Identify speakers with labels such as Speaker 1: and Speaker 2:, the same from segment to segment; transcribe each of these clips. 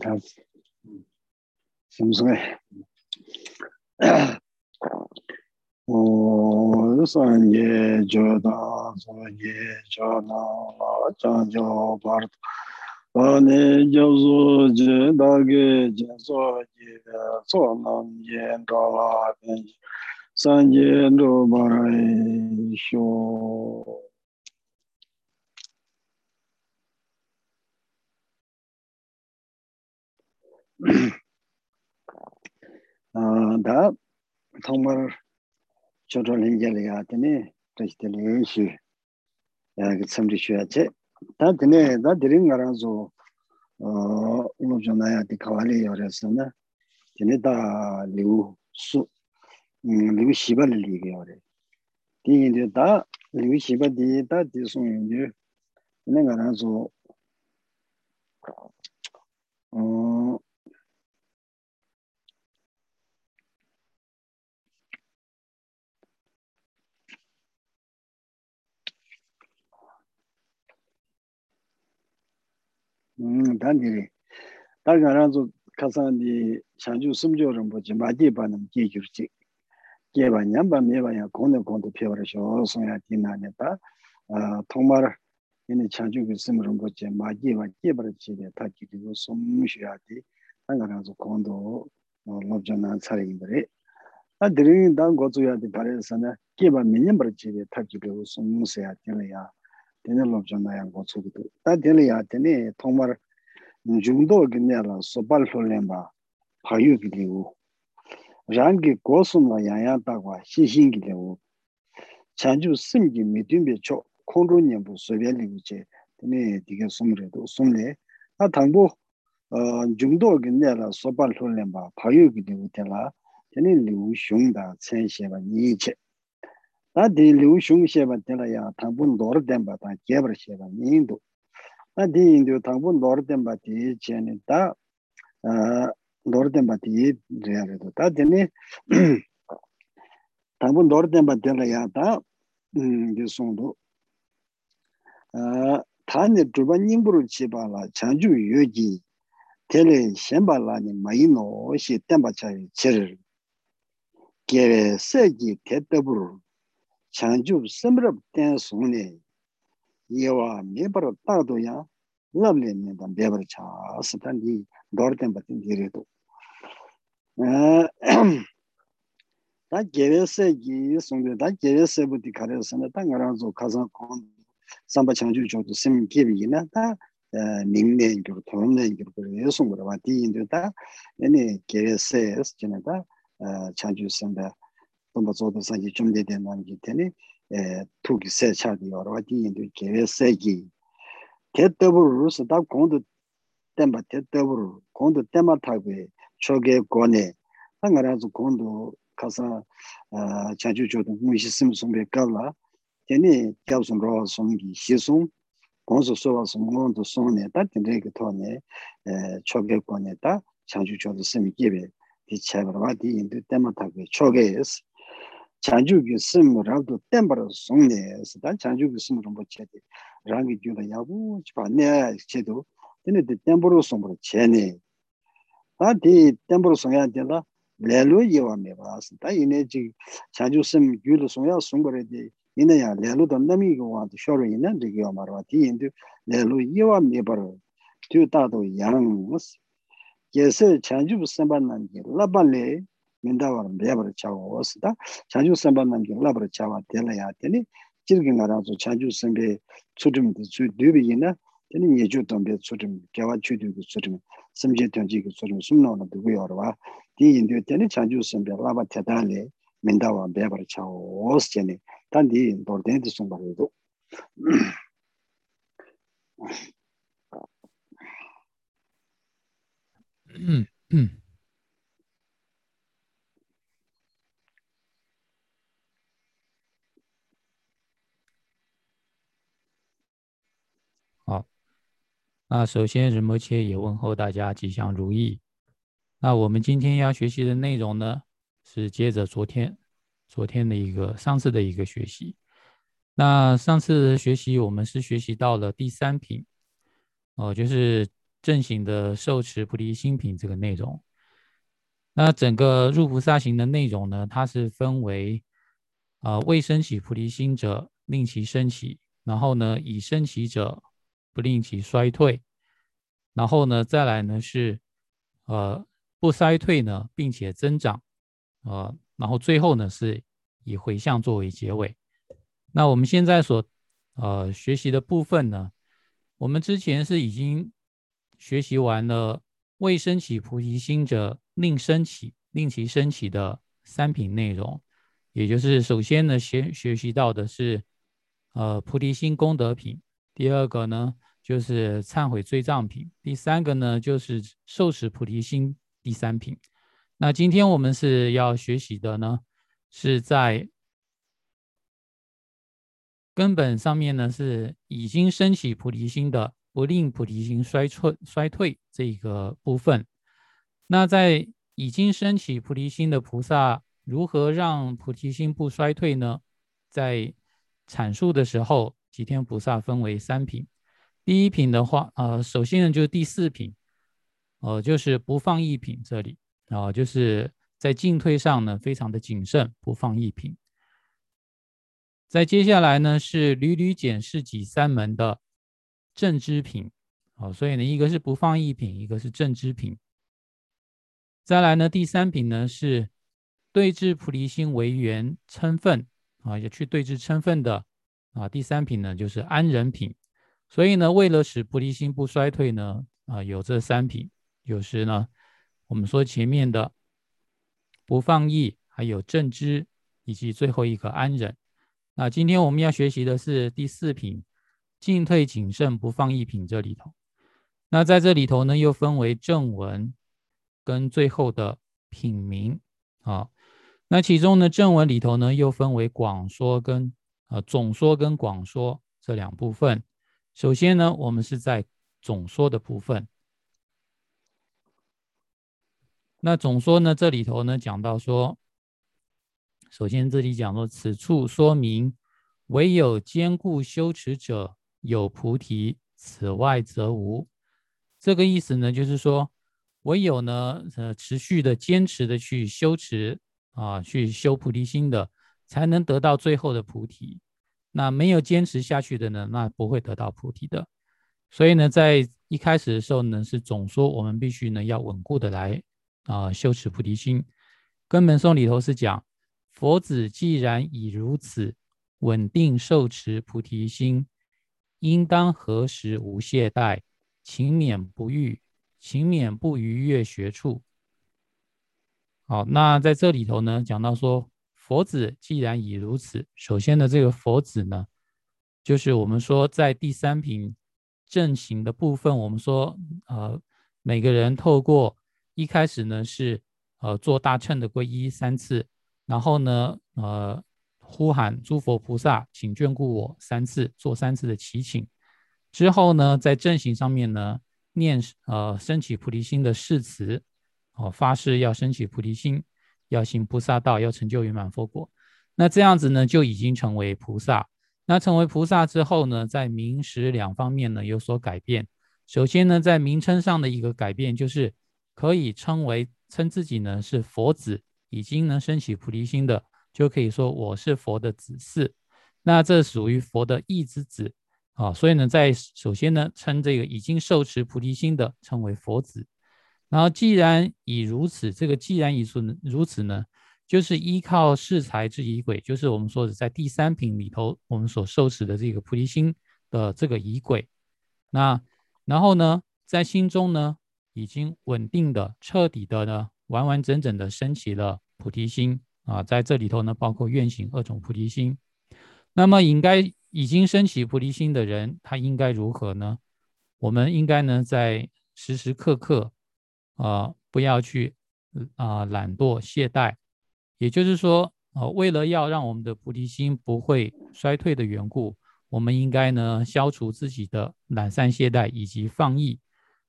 Speaker 1: 다 심스게 오 산예 조다 소예 조나 자조 바르 아네 조조 제다게 제소예 소남 옌도라 산예도 바라이쇼 다 정말 저절 인jel이야 되네. 그때 레시. 야, 그 참지 쉬어야지. 다 되네. 다 드린 거라서 어, 오늘 전화야 디 가와리 열었으나 되네 다 리우 수 음, 리우 시발 리게 요래. 디인데 다 리우 시발 디다 디송인데 내가 나서 어 단지 다른 알아서 가산디 자주 숨조를 뭐지 맞이 받는 기술지 개바 냠바 메바야 공내 공도 표현하셔 소야 디나네다 아 정말 얘네 자주 그 숨으로 뭐지 맞이와 개버지에 다 기도 숨쉬야지 당가라서 공도 어 로전한 차례인들이 아 드린 당 고조야 돼 바래서는 개바 몇년 버지에 다 기도 숨쉬야 되네요 tene lobjo na yang gochu gu ta tene ya tene thongmar jungdo gi ne la sobal lolen ba phayu gi de wo rang gi gosum la yang yang ta kwa shi shin gi de wo chanju sim gi mi dyn be cho konro nyem bu sobye li gi che tene dige sum re do sum le. Ta thang bo uh, jungdo gi ne la sobal lolen ba phayu gi de wo te la tene li wu da chen she ba ni che. 다 딜루 슝셰바 텔라야 당분 노르덴바 다 제브르셰바 민도. 다 디인도 당분 노르덴바 디 제네다 아 노르덴바 디 제아레도. 다 데네 당분 노르덴바 텔라야 다 예송도. 아 타니 두바닝부르 제발라 장주 여기 텔레 셴발라니 마이노 시 템바차이 제르 게레 세기 테더부르. chanchub samrab ten sungne yewa mebar tado ya labne mendan bebar chas tan di dorten batin gire do. Eh, da gere se gi sungde da gere se bu di kare se na tang ran zo kazan kon samba chanju jo do sim gi bi na da eh, ningne gi to ne gi ko ye sung ba di inde da ne gere se es jena da eh, chanju samba tōmba tsōtō sāngi chōmde tēn nāngi tēne tūki sē chādi yorwa tī yindu kēwē sē kī tē tēbur rūsa tā kōndu tēmba tē tēbur kōndu tēmba tāgwē chōgē kōne. tā ngā rāzu kōndu kāsā chāchū chōtō mūshī sīm sōmbē kāwla tēne kiaw sōng rōwa sōngi xī sōng kōnsu sōwa sōng ngōndu sōne tā tēndē kī tōne chōgē kōne tā chāchū chōtō sīm kēwē tī chābarwa tī yindu tēmba tāgwē chōgē yas chanchu ki sim rangdu tenpar songne sida chanchu ki sim rangpo che de rangi gyuda yabu chiba ne che do tene de tenpar songpar che ne ta di tenpar songya de la lelu yewa me ba sida ine ji chanchu sim gyuda songya songpar de ine ya lelu da nami ki wang de shoro ine de yewa marwa di ine lelu yewa me bar tu tado yang yes chanchu simba nangi laban le 민다와는 매버를 차고 왔다. 자주 선반만 게 라버를 차와 될어야 되니 지금 가라서 자주 선배 초점도 주 뉴비이나 되니 예주 동배 초점 개와 주도도 초점 심지 경지가 초점 숨나는 누구요 봐. 이 인도 되니 자주 선배 라버 대단해 민다와 매버를 차고 왔으니 단디 돌된도 선발도
Speaker 2: 음, 那首先，仁波切也问候大家吉祥如意。那我们今天要学习的内容呢，是接着昨天、昨天的一个上次的一个学习。那上次学习我们是学习到了第三品，哦，就是正行的受持菩提心品这个内容。那整个入菩萨行的内容呢，它是分为啊未生起菩提心者，令其升起；然后呢，已升起者，不令其衰退；然后呢，再来呢是呃不衰退呢，并且增长，呃，然后最后呢是以回向作为结尾。那我们现在所呃学习的部分呢，我们之前是已经。学习完了未升起菩提心者，令升起，令其升起的三品内容，也就是首先呢，先学习到的是，呃，菩提心功德品；第二个呢，就是忏悔罪障品；第三个呢，就是受持菩提心第三品。那今天我们是要学习的呢，是在根本上面呢，是已经升起菩提心的。不令菩提心衰退衰退这一个部分，那在已经升起菩提心的菩萨，如何让菩提心不衰退呢？在阐述的时候，吉天菩萨分为三品。第一品的话，呃，首先呢就是第四品，呃，就是不放逸品这里啊，就是在进退上呢非常的谨慎，不放逸品。在接下来呢是屡屡检视己三门的。正知品，好，所以呢，一个是不放逸品，一个是正知品。再来呢，第三品呢是对治菩提心为缘称分啊，也去对治称分的啊。第三品呢就是安忍品。所以呢，为了使菩提心不衰退呢，啊，有这三品，有时呢，我们说前面的不放逸，还有正知，以及最后一个安忍。那今天我们要学习的是第四品。进退谨慎，不放逸品这里头，那在这里头呢，又分为正文跟最后的品名啊。那其中呢，正文里头呢，又分为广说跟啊总说跟广说这两部分。首先呢，我们是在总说的部分。那总说呢，这里头呢讲到说，首先这里讲说，此处说明唯有坚固修持者。有菩提，此外则无。这个意思呢，就是说，唯有呢，呃，持续的、坚持的去修持啊，去修菩提心的，才能得到最后的菩提。那没有坚持下去的呢，那不会得到菩提的。所以呢，在一开始的时候呢，是总说我们必须呢要稳固的来啊修持菩提心。根本颂里头是讲，佛子既然已如此稳定受持菩提心。应当何时无懈怠，勤勉不欲，勤勉不逾越学处。好，那在这里头呢，讲到说佛子既然已如此，首先呢这个佛子呢，就是我们说在第三品正行的部分，我们说呃每个人透过一开始呢是呃做大乘的皈依三次，然后呢呃。呼喊诸佛菩萨，请眷顾我三次，做三次的祈请之后呢，在正行上面呢，念呃升起菩提心的誓词，哦发誓要升起菩提心，要行菩萨道，要成就圆满佛果。那这样子呢，就已经成为菩萨。那成为菩萨之后呢，在名实两方面呢有所改变。首先呢，在名称上的一个改变，就是可以称为称自己呢是佛子，已经能升起菩提心的。就可以说我是佛的子嗣，那这属于佛的义之子啊，所以呢，在首先呢，称这个已经受持菩提心的称为佛子，然后既然已如此，这个既然已如此呢，就是依靠世财之仪轨，就是我们说的在第三品里头我们所受持的这个菩提心的这个仪轨，那然后呢，在心中呢，已经稳定的、彻底的呢，完完整整的升起了菩提心。啊，在这里头呢，包括愿行二种菩提心。那么，应该已经升起菩提心的人，他应该如何呢？我们应该呢，在时时刻刻，啊，不要去啊懒惰懈怠。也就是说，啊，为了要让我们的菩提心不会衰退的缘故，我们应该呢，消除自己的懒散懈怠以及放逸，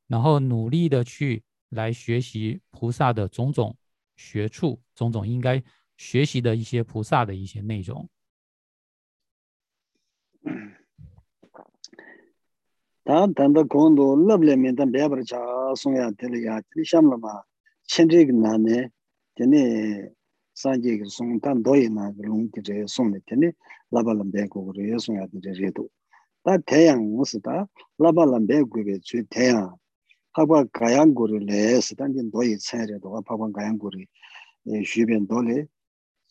Speaker 2: 然后努力的去来学习菩萨的种种学处，种种应该。学习的一些菩萨的一些内容。
Speaker 1: 다 단다 공도 럽레면 단 배버 sōngyā tēli yā tēli shāmla mā chēnrīg nā nē tēne sāngyē kī sōng tā ndōyī nā kī lōng kī rē sōng nē tēne labā lambē kō kō rē yā sōngyā tē rē rē tō tā tēyāng ngō sī tā labā lambē kō kē chū tēyāng pāpā gāyāng kō rē lē sī tā ndī ndōyī tsē rē tō pāpā gāyāng kō rē shū bēn tō lē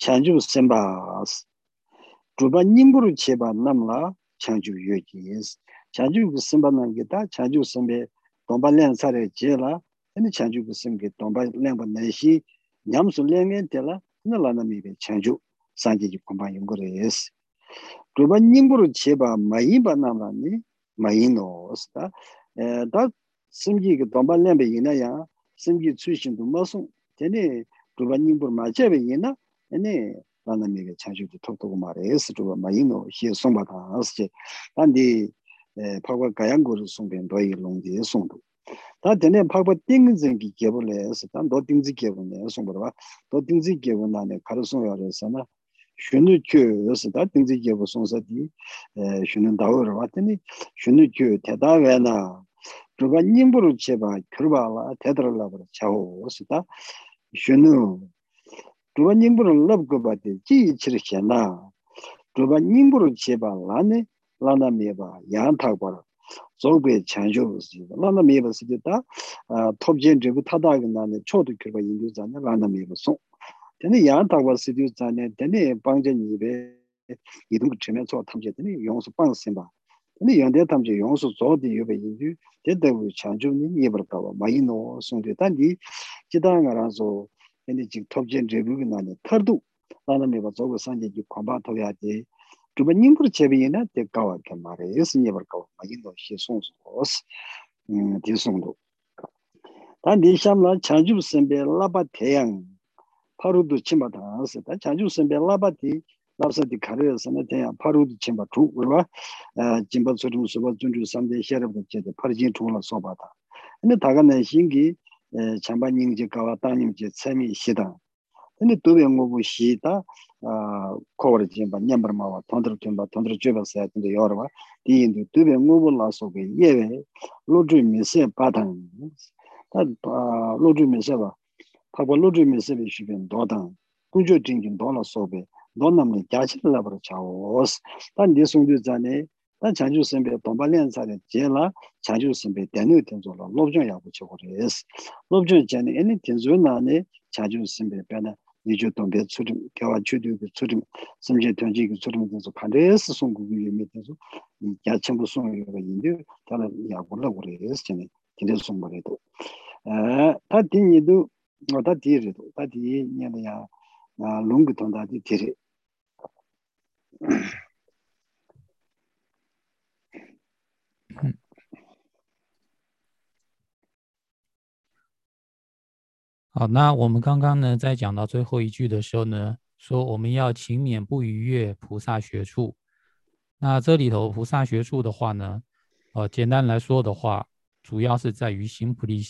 Speaker 1: chāngchū sēmbā sī dhūpa nyingburu chē bā nam lā chāngchū yō kī yē sī chāngchū kī sēmbā nā kī tā chāngchū sēmbē tōmbā lēng sārē jē lā, tēne chāngchū kī sīm kī tōmbā lēng bā nē shī, ñam sū lēng ngē tē lā, tēne lā nā mī bē chāngchū sāngjī kī kōmbā yōng kō rē yēs. Rūpa nyingbū rū chē bā mā yīn bā nām rā nī, mā yīn nō sī tā, tā sīm kī kī tōmbā lēng bē yīnā yā, sīm kī tsū shīn tū mā sūng, tēne rūpa nyingbū rū mā chē bē yīnā, tēne lā nā mī bē chāngchū kī tōk tō kō mā rē yēs, rūpa mā yīn nō xie sōng bā tā sī chē, tā 파과 가양고를 송변 도이 롱디 송도 다 전에 파과 띵진기 개불에서 단도 띵지 개불에 송보다 봐. 도 띵지 개불 안에 가르송 열에서나 shunu kyu yosu da tingzi gyebu songsa di shunu dawo rwa tani shunu kyu teda wena dhruba nyingburu cheba kyurba la tedra labra chawo yosu da shunu dhruba nyingburu lab guba di ji ichiri shena dhruba nyingburu cheba lani lāna mīpa yāng thāk parā zōgwe chāngshō bōsī lāna mīpa sīki tā ah, tōp jēn rīpa tātā gā nāni chōtu kirpa yīngyū zāne lāna mīpa sōng tēne yāng thāk parā sīki zāne tēne bāngchā nīpe yidhūng chīmē tsō tamchē tēne yōngsū bāng sīmbā tēne yāndē tamchē yōngsū zō dī yōpa yīngyū tē tēwu chāngshō nī mīpa rā mā yī nō sōng tē tā nī jitā ngā rā sō tēne jīk tōp jēn rīpa gā nāni thār dū lāna mīpa zōgwe sāngyē jī khuambā tōyā jī dhruba nyingur chebi ina dhe kawa ke mara esi nyebar kawa ma yindo xie song su os mm, di song do ta di shamla chanjub sembe laba teyang parudu chimba tangansi ta chanjub sembe laba di labsa di karaya sana teyang parudu chimba tu urwa eh, jimba tsurum suba zunju samde xerabda chede parijin tuula soba ta. Ina taga na xingi eh, chamba nyingje kawa tangim je tsemi xidang 근데 도베 연구부 시다 아 코버지 진바 냠버마와 톤드르 튼바 톤드르 쮸바스 같은데 여러와 디인도 도베 연구부 라소게 예베 로드 미세 바단 다 로드 미세바 파고 로드 미세비 시변 도단 군조 딩긴 도나 소베 돈남네 자실라 버려 차오스. 단 디송주 자네 단 장주 선배 동발련 사례 제라 장주 선배 대뉴 텐조로 로브정 야구 치고
Speaker 2: 그래스
Speaker 1: 로브정 전에 애니 텐조나네 장주 선배 변화. 예주 동배 수림 개와 주도 그 수림 심지 던지 그 수림 그래서 반대에서 송국이 예매돼서 이 야천부 송이가 인데 다른 야구라 그래서 전에 근데 송물에도. 아다 디니도 다 디르도 다 디냐야 나 롱그 돈다디 디리
Speaker 2: 好，那我们刚刚呢，在讲到最后一句的时候呢，说我们要勤勉不逾越菩萨学处。那这里头菩萨学处的话呢，呃，简单来说的话，主要是在于行菩提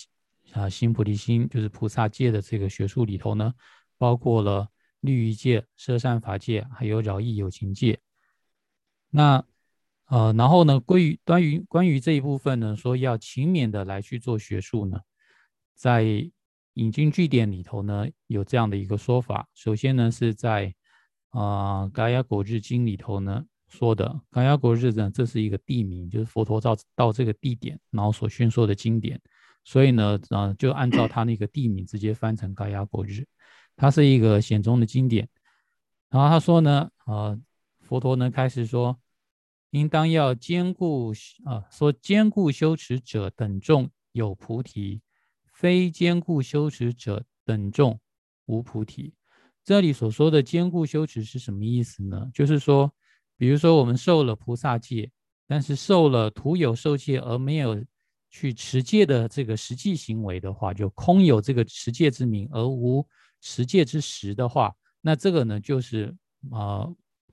Speaker 2: 啊，行菩提心，就是菩萨戒的这个学术里头呢，包括了律仪戒、摄善法戒，还有饶益有情戒。那呃，然后呢，关于关于关于这一部分呢，说要勤勉的来去做学术呢，在引经据典里头呢，有这样的一个说法。首先呢，是在啊《嘎雅果日经》里头呢说的，嘎雅果日呢，这是一个地名，就是佛陀到到这个地点，然后所宣说的经典，所以呢，呃，就按照他那个地名直接翻成嘎雅果日，它是一个显宗的经典。然后他说呢，呃，佛陀呢开始说。应当要兼顾啊，说兼顾修持者等众有菩提，非坚固修持者等众无菩提。这里所说的坚固修持是什么意思呢？就是说，比如说我们受了菩萨戒，但是受了徒有受戒而没有去持戒的这个实际行为的话，就空有这个持戒之名而无持戒之实的话，那这个呢就是啊。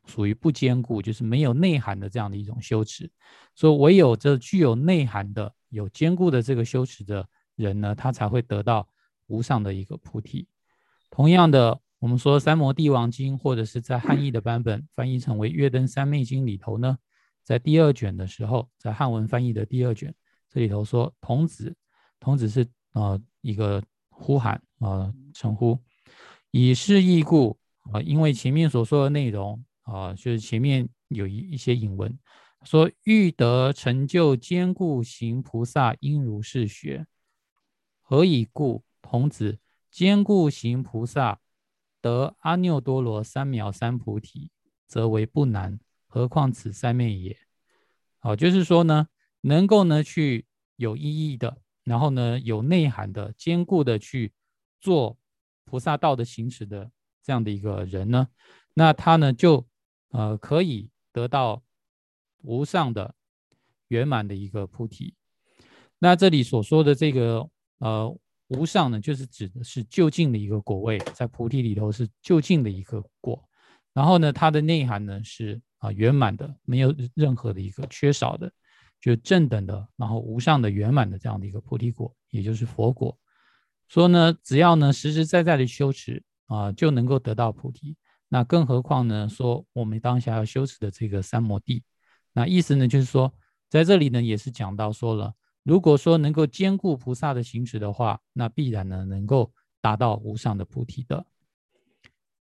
Speaker 2: 属于不坚固，就是没有内涵的这样的一种修持。说唯有这具有内涵的、有坚固的这个修持的人呢，他才会得到无上的一个菩提。同样的，我们说《三摩地王经》或者是在汉译的版本翻译成为《月灯三昧经》里头呢，在第二卷的时候，在汉文翻译的第二卷，这里头说童子，童子是啊一个呼喊啊称呼，以是义故啊，因为前面所说的内容啊，就是前面有一一些引文，说欲得成就坚固行菩萨，应如是学。何以故？童子坚固行菩萨，得阿耨多罗三藐三菩提，则为不难。何况此三昧也？好，就是说呢，能够呢去有意义的，然后呢有内涵的、坚固的去做菩萨道的行持的这样的一个人呢，那他呢就呃可以得到无上的圆满的一个菩提。那这里所说的这个呃无上呢，就是指的是就近的一个果位，在菩提里头是就近的一个果，然后呢它的内涵呢是。啊，圆满的，没有任何的一个缺少的，就正等的，然后无上的圆满的这样的一个菩提果，也就是佛果。说呢，只要呢实实在在的修持啊，就能够得到菩提。那更何况呢，说我们当下要修持的这个三摩地，那意思呢就是说，在这里呢也是讲到说了，如果说能够兼顾菩萨的行持的话，那必然呢能够达到无上的菩提的。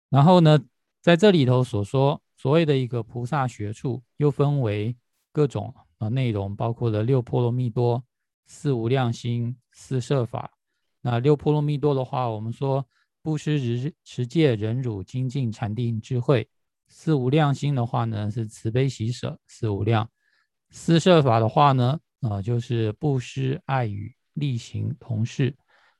Speaker 2: 然后呢，在这里头所说。所谓的一个菩萨学处，又分为各种啊内容，包括了六波罗蜜多、四无量心、四摄法。那六波罗蜜多的话，我们说布施、持持戒、忍辱、精进、禅定、智慧。四无量心的话呢，是慈悲喜舍四无量。四摄法的话呢，啊就是布施、爱语、力行、同事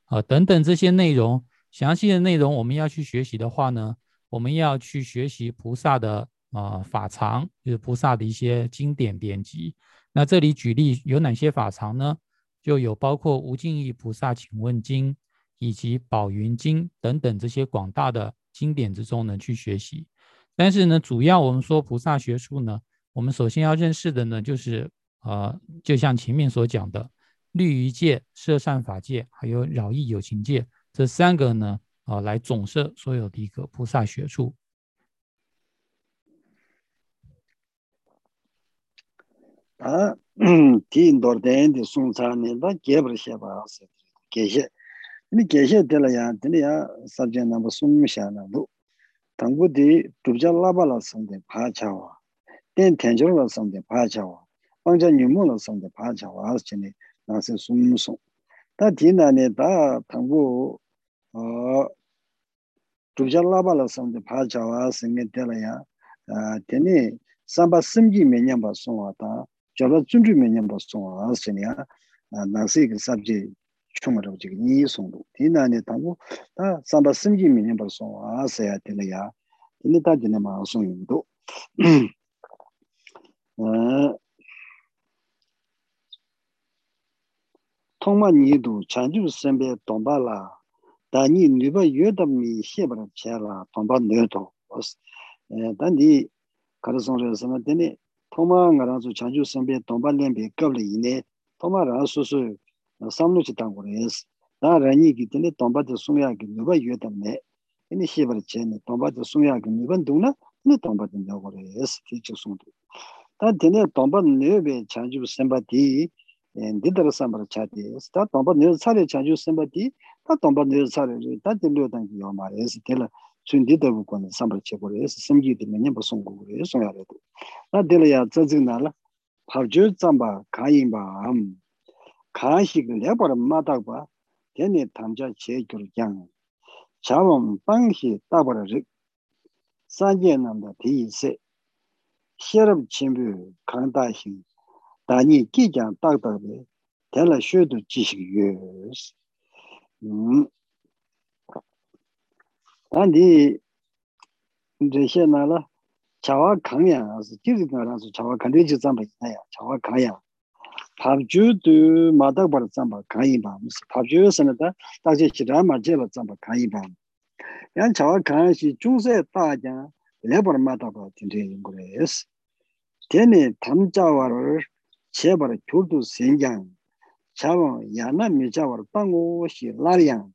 Speaker 2: 啊等等这些内容。详细的内容我们要去学习的话呢？我们要去学习菩萨的啊法藏，就是菩萨的一些经典典籍。那这里举例有哪些法藏呢？就有包括无尽意菩萨请问经以及宝云经等等这些广大的经典之中呢去学习。但是呢，主要我们说菩萨学术呢，我们首先要认识的呢，就是呃，就像前面所讲的律仪戒、摄善法戒，还有饶益有情戒这三个呢。啊，来总摄所有的一个菩萨学处。
Speaker 1: 啊，嗯，听多点的送餐呢，那给不了些吧？是，给些，你给些得了呀？得了呀？时间那么送下了都，当初的都叫喇叭了送的爬桥啊，点天桥了送的爬桥啊，放 왕자 유무는 성도 반자 와서 전에 나서 숨숨. 다 디나네 다 당고 어 두절라발라 성도 반자 와서 메텔야. 아 되네 삼바 심기 매년 봐 송와다. 저러 준주 매년 봐 송와 아스냐 나세 그 삽지 총으로 지금 이 송도. 디나네 당고 다 삼바 심기 매년 봐 송와 아스야 되네야. 근데 다 되네 마 송도. 어 통마 니도 자주 선배 동발라 다니 누바 여담이 시에버 제라 동바 너도 단디 가르송레스나 되니 통마 가라서 자주 선배 동발렘비 갑리 이네 통마라 소소 삼루치 당고레스 다라니 기테네 동바데 송야기 누바 여담네 이니 시에버 제네 동바데 송야기 누반 동나 네 동바데 나고레스 기축송도 다 되네 동바 너베 자주 선바디 dindara sambara chati es, ta tongpa nyo sari chanchu samba di, ta tongpa nyo sari re, ta di lyo tangi yo ma re es, dila sun dindara wukwa na sambara che kore es, samgi di ma nyamba songu kore es, songa re do. Na dila ya tsazik na la, pabjo tsamba kaayin ba am, kaashik lebar matak ba, teni tamja che gyur kyang, chawam panghi tabara rik, sanje namda di se, sherab chimbu kangda hing, 다니 기장 딱딱에 대라 쉬도 지식이 예스. 음. 아니 이제 나라 자와 강야 지지 나라서 자와 간리지 잠바 있나요? 자와 강야. 밥주도 마다 버릇 잠바 강이 봐 무슨 밥주에서는다? 딱지 지라 맞제로 잠바 강이 봐 양 자와 강시 중세 다자. 레버 마다 봐 된다는 거예요. 걔네 담자와를 제발 교도 생장. 자와 야나 미자와 빵고시
Speaker 2: 라리앙.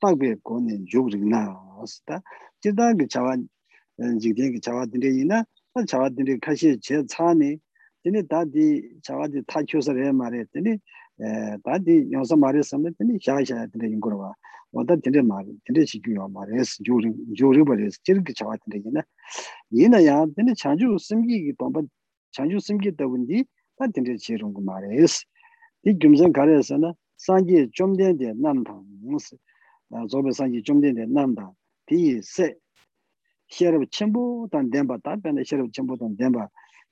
Speaker 2: 딱베 고네 죽rig나 스타 지다게 자와 지게게 자와들이 이나 자와들이 가시 제 차니 근데 다디 자와디 타초서를 해 말해 했더니 다디 영서 말에
Speaker 1: 섬더니 샤샤 근데 인거 봐 왔다 근데 말 근데 시기요 말에스 조리 조리 버레스 저렇게 자와들이 이나. 이나야 근데 자주 숨기기 또 한번 자주 숨기다 보니 tā tīndi chī rūngu mā rē sī tī gyumzhēn kā rē sā
Speaker 2: na sāngjī chomdēn dē nām tāng mūs zōbe sāngjī chomdēn dē nām tāng tī yī sē xērab chīmbū tāng dēmbā tā pēnā xērab chīmbū tāng dēmbā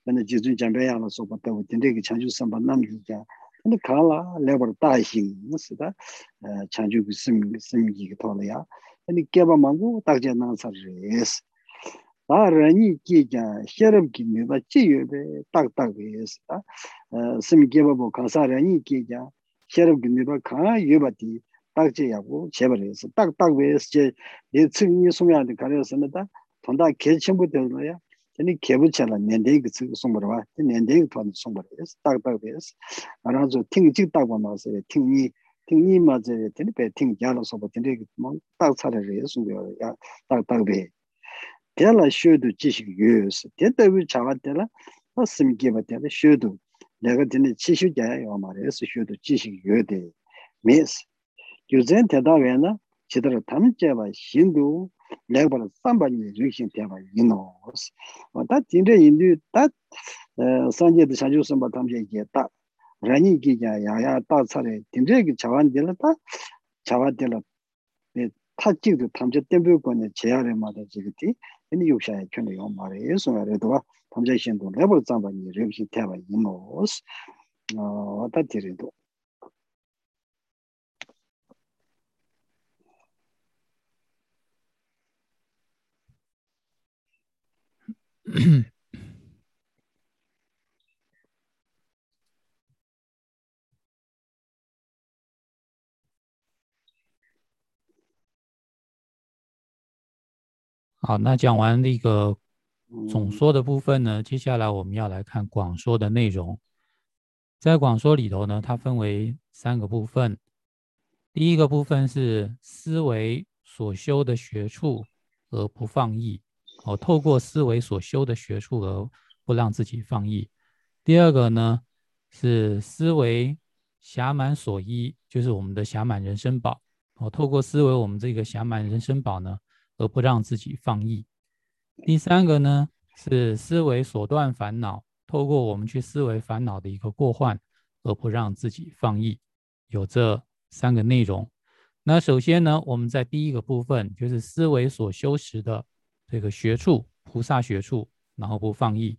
Speaker 2: pēnā jīzhūn jāmbē yā rā sōpa tā wā tīndi kī chāngchū sāmbā nām yī jā 근데 가라 레버 다신 무슨다? 장주 sim sim 얘기 돌아야. 근데 개바 망고 딱제 나서스 아 라니 기자 셔럽 김메바 치여베 딱딱이스 아 심게바보 가사라니
Speaker 1: 기자 셔럽 김메바 가 여바티 딱지하고 제발해서 딱딱베스 제 예측이 소면한테 가려서는다 돈다 개침부
Speaker 2: 되는거야 아니 개부처럼 년대 그 송버와 년대 돈 송버스 딱딱베스 알아서 팅직 딱고 나서 팅이 팅이 맞아야 되는데 팅 야로서 버튼데 뭐 딱차려 예수 야 딱딱베 ta simi keba tela shodo lega teni chishu jaya yo ma re shodo jishik yoyode mes yuzen teta wena chidara tam jeba hindu 내가 삼반이 리신 대바 이노스 다 진짜 인도 다 산제도 자주 선바 담제 이게 다 라니 기자 야야 다 차례 진짜 그 자완들 다 자완들 네 타지도 담제 때문에 거네 제아래 마다 지기티 이 욕샤에 전에 요 말에 예수가래도 담제 신도 레벨 잠반이 리신 대바 이노스 어 왔다 디리도 好，那讲完那个总说的部分呢，接下来我们要来看广说的内容。在广说里头呢，它分为三个部分。第一个部分是思维所修的学处而不放逸。哦，透过思维所修的学处而不让自己放逸。第二个呢，是思维暇满所依，就是我们的暇满人生宝。哦，透过思维我们这个暇满人生宝呢，而不让自己放逸。第三个呢，是思维所断烦恼，透过我们去思维烦恼的一个过患，而不让自己放逸。有这三个内容。那首先呢，我们在第一个部分，就是思维所修持的。这个学处，菩萨学处，然后不放逸。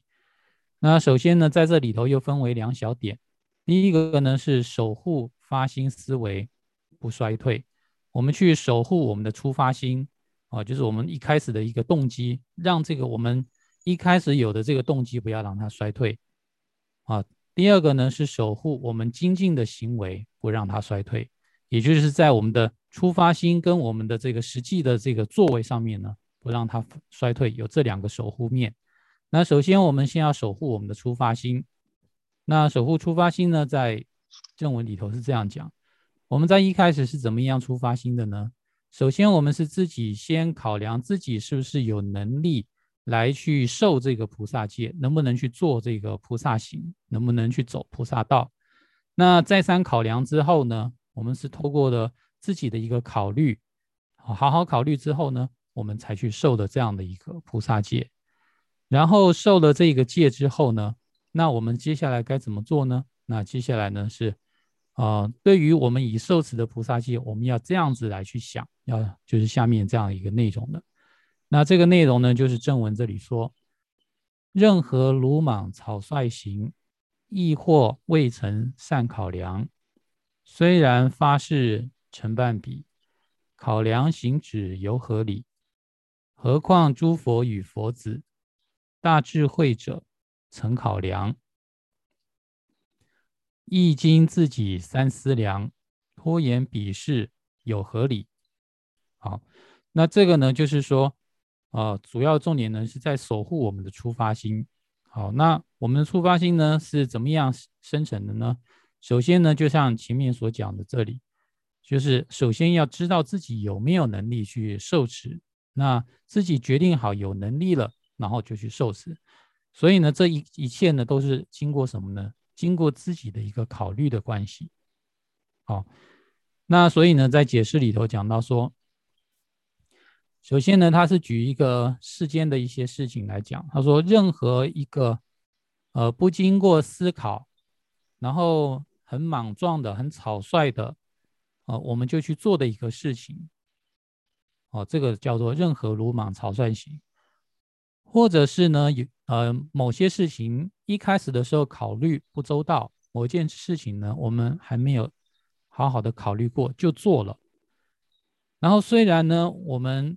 Speaker 2: 那首先呢，在这里头又分为两小点。第一个呢是守护发心思维不衰退，我们去守护我们的出发心啊，就是我们一开始的一个动机，让这个我们一开始有的这个动机不要让它衰退啊。第二个呢是守护我们精进的行为不让它衰退，也就是在我们的出发心跟我们的这个实际的这个作为上面呢。不让它衰退，有这两个守护面。那首先，我们先要守护我们的出发心。那守护出发心呢，在正文里头是这样讲：我们在一开始是怎么样出发心的呢？首先，我们是自己先考量自己是不是有能力来去受这个菩萨戒，能不能去做这个菩萨行，能不能去走菩萨道。那再三考量之后呢，我们是透过了自己的一个考虑，好好考虑之后呢。我们才去受的这样的一个菩萨戒，然后受了这个戒之后呢，那我们接下来该怎么做呢？那接下来呢是，啊，对于我们已受持的菩萨戒，我们要这样子来去想，要就是下面这样一个内容的。那这个内容呢，就是正文这里说，任何鲁莽草率行，亦或未曾善考量，虽然发誓成半比，考量行止犹合理。何况诸佛与佛子，大智慧者曾考量，亦经自己三思量，拖延比试有何理？好，那这个呢，就是说，呃，主要重点呢是在守护我们的出发心。好，那我们的出发心呢是怎么样生成的呢？首先呢，就像前面所讲的，这里就是首先要知道自己有没有能力去受持。那自己决定好有能力了，然后就去受持。所以呢，这一一切呢，都是经过什么呢？经过自己的一个考虑的关系。好，那所以呢，在解释里头讲到说，首先呢，他是举一个世间的一些事情来讲，他说，任何一个呃不经过思考，然后很莽撞的、很草率的，呃，我们就去做的一个事情，哦，这个叫做任何鲁莽草率型。或者是呢，有呃某些事情一开始的时候考虑不周到，某件事情呢，我们还没有好好的考虑过就做了。然后虽然呢，我们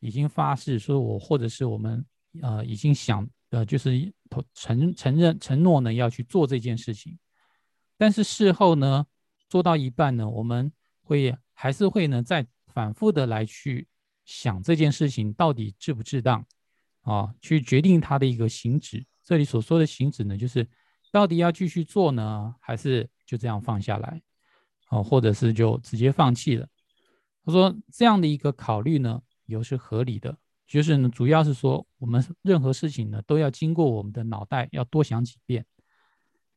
Speaker 2: 已经发誓说，我或者是我们呃已经想呃就是承承认承诺呢要去做这件事情，但是事后呢做到一半呢，我们会还是会呢再反复的来去想这件事情到底值不值当。啊，去决定他的一个行止。这里所说的行止呢，就是到底要继续做呢，还是就这样放下来，哦，或者是就直接放弃了。他说这样的一个考虑呢，有是合理的，就是呢，主要是说我们任何事情呢，都要经过我们的脑袋要多想几遍。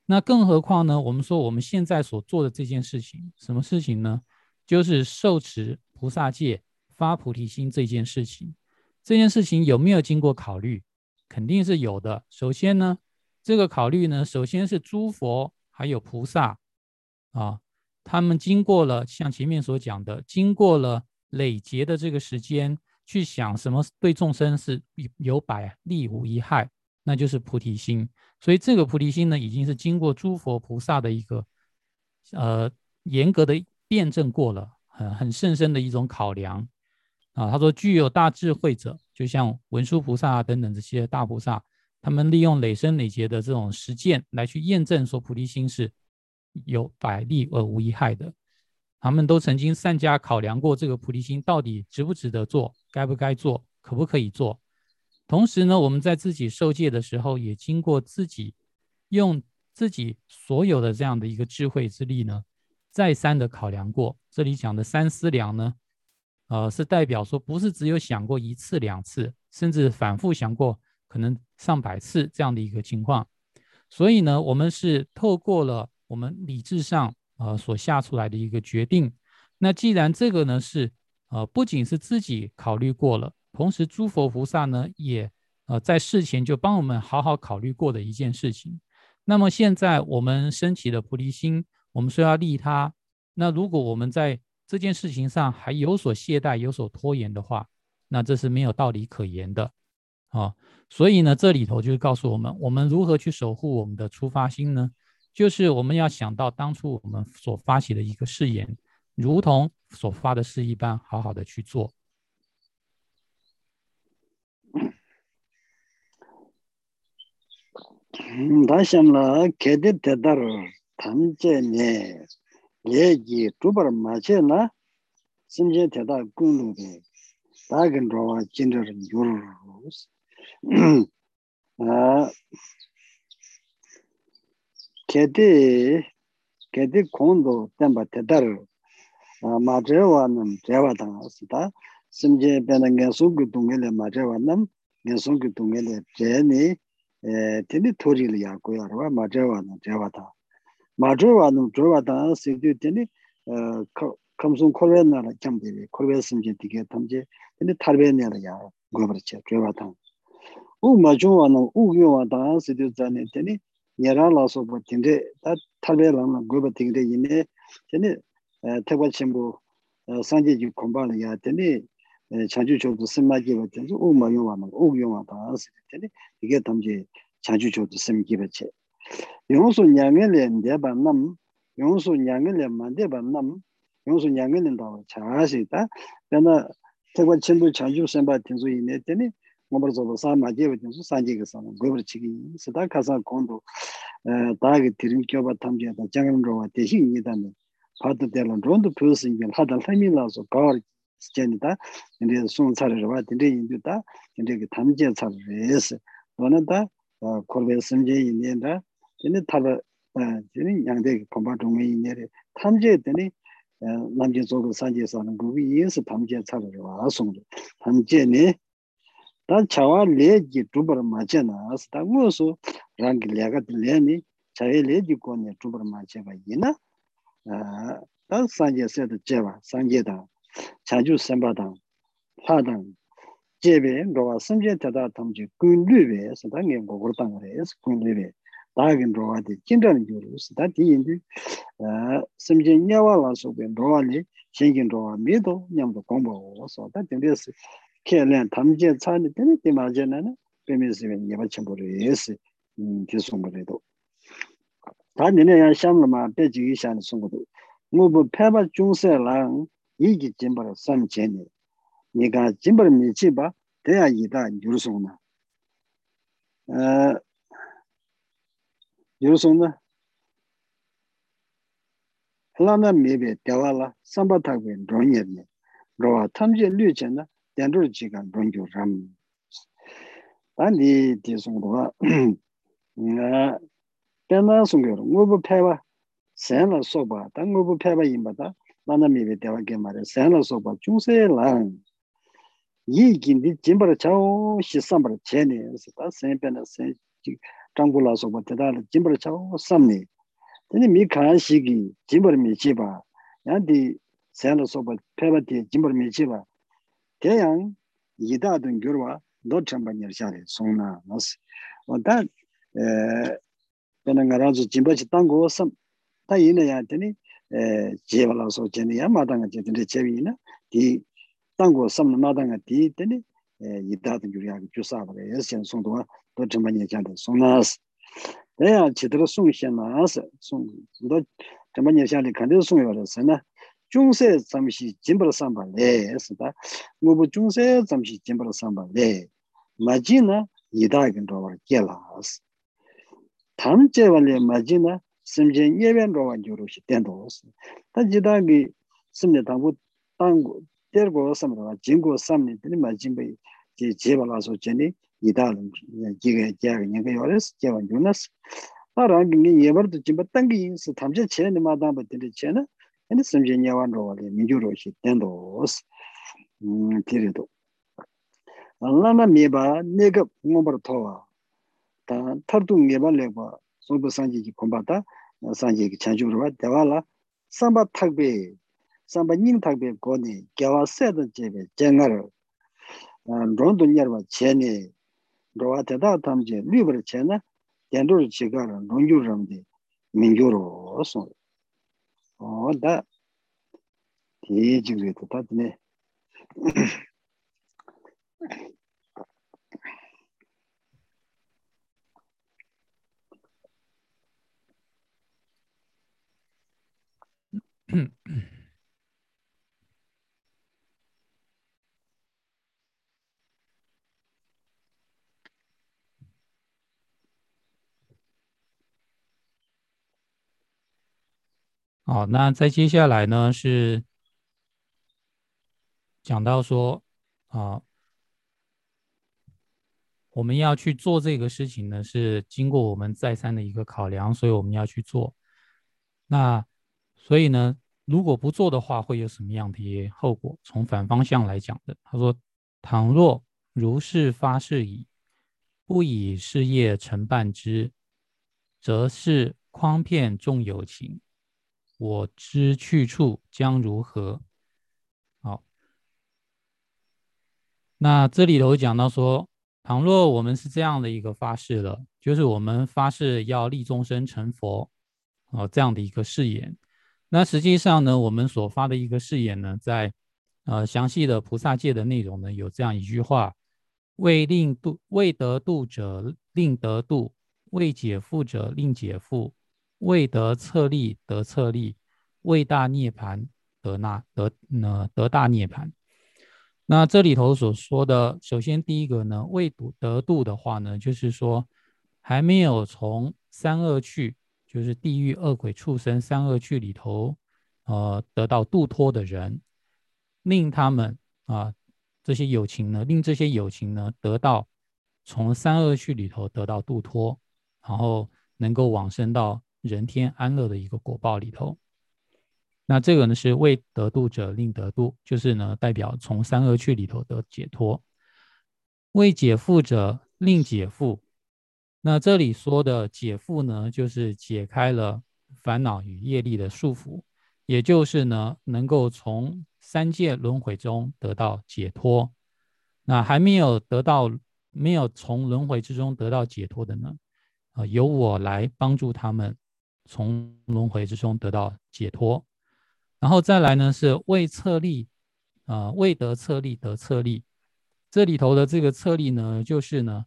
Speaker 2: 那更何况呢，我们说我们现在所做的这件事情，什么事情呢？就是受持菩萨戒、发菩提心这件事情。这件事情有没有经过考虑？肯定是有的。首先呢，这个考虑呢，首先是诸佛还有菩萨啊，他们经过了像前面所讲的，经过了累劫的这个时间，去想什么对众生是有百利无一害，那就是菩提心。所以这个菩提心呢，已经是经过诸佛菩萨的一个呃严格的辩证过了，很很甚深的一种考量。啊，他说具有大智慧者，就像文殊菩萨等等这些大菩萨，他们利用累生累劫的这种实践来去验证说菩提心是有百利而无一害的。他们都曾经善加考量过这个菩提心到底值不值得做，该不该做，可不可以做。同时呢，我们在自己受戒的时候，也经过自己用自己所有的这样的一个智慧之力呢，再三的考量过。这里讲的三思量呢。呃，是代表说不是只有想过一次两次，甚至反复想过可能上百次这样的一个情况。所以呢，我们是透过了我们理智上呃所下出来的一个决定。那既然这个呢是呃不仅是自己考虑过了，同时诸佛菩萨呢也呃在事前就帮我们好好考虑过的一件事情。那么现在我们升起的菩提心，我们说要利他。那如果我们在这件事情上还有所懈怠、有所拖延的话，那这是没有道理可言的啊。所以呢，这里头就是告诉我们，我们如何去守护我们的出发心呢？就是我们要想到当初我们所发起的一个誓言，如同所发的誓一般，好好的去做。
Speaker 1: 嗯，他想了，给的得到谈这呢。얘기 두버 마체나 심제 대다 군루게 다근 로와 진저를 요르스 아 케데 케데 콘도 템바 대다르 아 마제와 ye gi tubar ma che na simje te da gun lu be da gen ro wa jin de yur a ke de ke de kon do tem ba te dar ma je wa nam je wa da si da simje be na ge su gu dung le ma je wa nam ge su gu dung le je ni ᱛᱮᱱᱤ ᱛᱚᱨᱤᱞ ᱭᱟ ᱠᱚᱭᱟᱨᱣᱟ ᱢᱟᱡᱟᱣᱟ ᱱᱟ ᱡᱟᱣᱟᱛᱟ ma zhuwa nung zhuwa taa sikdiyo teni kamsun korwe nara kyamdibi, korwe simje dike tamje, teni tarwe nara yaa gobarche, zhuwa taa. U ma zhuwa nung u yuwa taa sikdiyo zane teni nyera la soba tingde, taa tarwe lana gobar tingde yine, teni tekwa chenpo sanje ju komba la yaa teni chanchu chodo simma jiba tenzu u ma yuwa nung u yuwa taa sikdiyo teni dike tamje chanchu chodo sim jiba che. 주 저도 스마지 같은 우 마요와는 우요와다 세드더니 이게 탐제 자주 저도 스미기 버체 용수 냥을렌 대반남 용수 냥을렌 만대반남 용수 냥을렌 다 차시다 내가 제가 친구 자주 선바 된소 있네 때니 뭐버서 사마제 된소 산지가 사는 거버 치기 스다 가서 공도 에 다게 드림 껴바 탐제다 장음로와 대신이다네 파도 되는 론도 표시 이제 하다 삶이라서 거 스젠이다 근데 손사를 봐 근데 인도다 근데 그 탐제 차르스 너는 다 콜베 심제 있는다 tene taba tene yangde kumbha dunga inyere tamze tene namje zogo sanje sana gugu yinsi tamze tsara rwa asungro tamze ne tā chāwā lē jī chūpar mā chē nā sī tā ngō sō rāng kī lē gāt lē nī chāyē lē jī kō nē chūpar mā chē bā yī na tā sāngyē sē tā chē 다긴 로와디 진짜는 줄스 다디 인디 심제 녀와라 속에 로와니 신긴 로와 미도 냠도 공부 와서 다 된데스 켈렌 담제 차니 되는 때 맞잖아요 베미스면 예바 첨부로 예스 계속 그래도. 다 내내 야 샴르마 배지기 샴 송고도. 뭐뭐 페바 중세랑 이기 진바로 삼제니 네가 진바로 미치바 대야 이다 유르송나. 어 요소나 하나나 메베 대화라 삼바타고 론예네 로와 탐제 류제나 덴도 지간 론교람 아니 디송도가 나 때나 송교로 뭐부 패와 senla soba, ta ngubu peba inba ta nana miwe dewa ge mara, senla soba, chungse lang. Yi gindi jimbara chao shi sambara che ne, ta sen pena sen changula soba, teta jimbara chao samne. Tani mi kaan shigi jimbara mi chiba, yanti senla soba pewa di jimbara mi chiba, 대양 이다든 교와 노참바 녀샤레 송나 나스 원다 에 베는 가라주 짐바치 땅고 섬 다이네야 되니 에 제발라서 제니야 마당가 제든데 제비나 디 땅고 섬 마당가 디 되니 에 이다든 교야 주사바레 예선 송도 와 노참바 녀샤데 송나스 대야 제대로 송시나스 송도 참바 녀샤데 간데 송여라서나 중세 잠시 진벌 삼발에 했다. 뭐 중세 잠시 진벌 삼발에 마지나 이다긴 로와 겔라스. 탐제 원래 마지나 심제 예변 로와 조로시 된도스. 다지다기 심제 당부 당고 데르고 삼로와 진고 삼니 되니 마진베 제 제발라서 제니 이다는 지게 제가 내가 요레스 제가 요나스 아라기 예버도 진바 땅기 인스 탐제 체네 마다바 되니 체네 ane samche nyawan rowa le minju ro shi tendo os tirido. Lama meba negab ngombar towa, ta tardu ngeba legba sobo sanje ki kumbha ta sanje ki chanchu rowa dewa la samba thakbe, samba nying thakbe kone gyawa sedan chebe jengar rondo nyarwa chene rwa teta tamche lubar che na yandor chiga ra nongyu ramde mingyo ro son o da ti jigwe to ta tene Mm-hmm.
Speaker 2: 好，那再接下来呢是讲到说啊，我们要去做这个事情呢，是经过我们再三的一个考量，所以我们要去做。那所以呢，如果不做的话，会有什么样的后果？从反方向来讲的，他说：倘若如是发誓矣，不以事业承办之，则是诓骗众有情。我知去处将如何？好，那这里头讲到说，倘若我们是这样的一个发誓了，就是我们发誓要立终身成佛，哦，这样的一个誓言。那实际上呢，我们所发的一个誓言呢，在呃详细的菩萨戒的内容呢，有这样一句话：未令度未得度者令得度，未解缚者令解缚。未得策立得策立，未大涅盘得那得呢得大涅盘。那这里头所说的，首先第一个呢，未度得度的话呢，就是说还没有从三恶趣，就是地狱恶鬼畜生三恶趣里头，呃，得到度脱的人，令他们啊这些友情呢，令这些友情呢得到从三恶趣里头得到度脱，然后能够往生到。人天安乐的一个果报里头，那这个呢是为得度者令得度，就是呢代表从三恶趣里头得解脱。为解缚者令解缚。那这里说的解缚呢，就是解开了烦恼与业力的束缚，也就是呢，能够从三界轮回中得到解脱。那还没有得到，没有从轮回之中得到解脱的呢，啊，由我来帮助他们从轮回之中得到解脱。然后再来呢，是为测力，啊，为得测力得测力。这里头的这个测力呢，就是呢，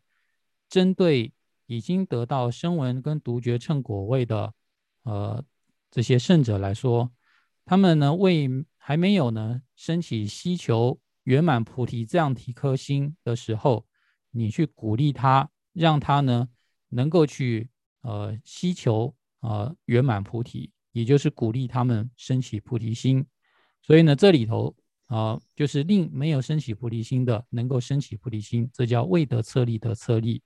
Speaker 2: 针对已经得到声闻跟独觉乘果位的，呃，这些圣者来说，他们呢，为还没有呢升起希求圆满菩提这样一颗心的时候，你去鼓励他，让他呢能够去呃希求呃圆满菩提。也就是鼓励他们升起菩提心，所以呢，这里头啊，就是令没有升起菩提心的能够升起菩提心，这叫未得策力得策力。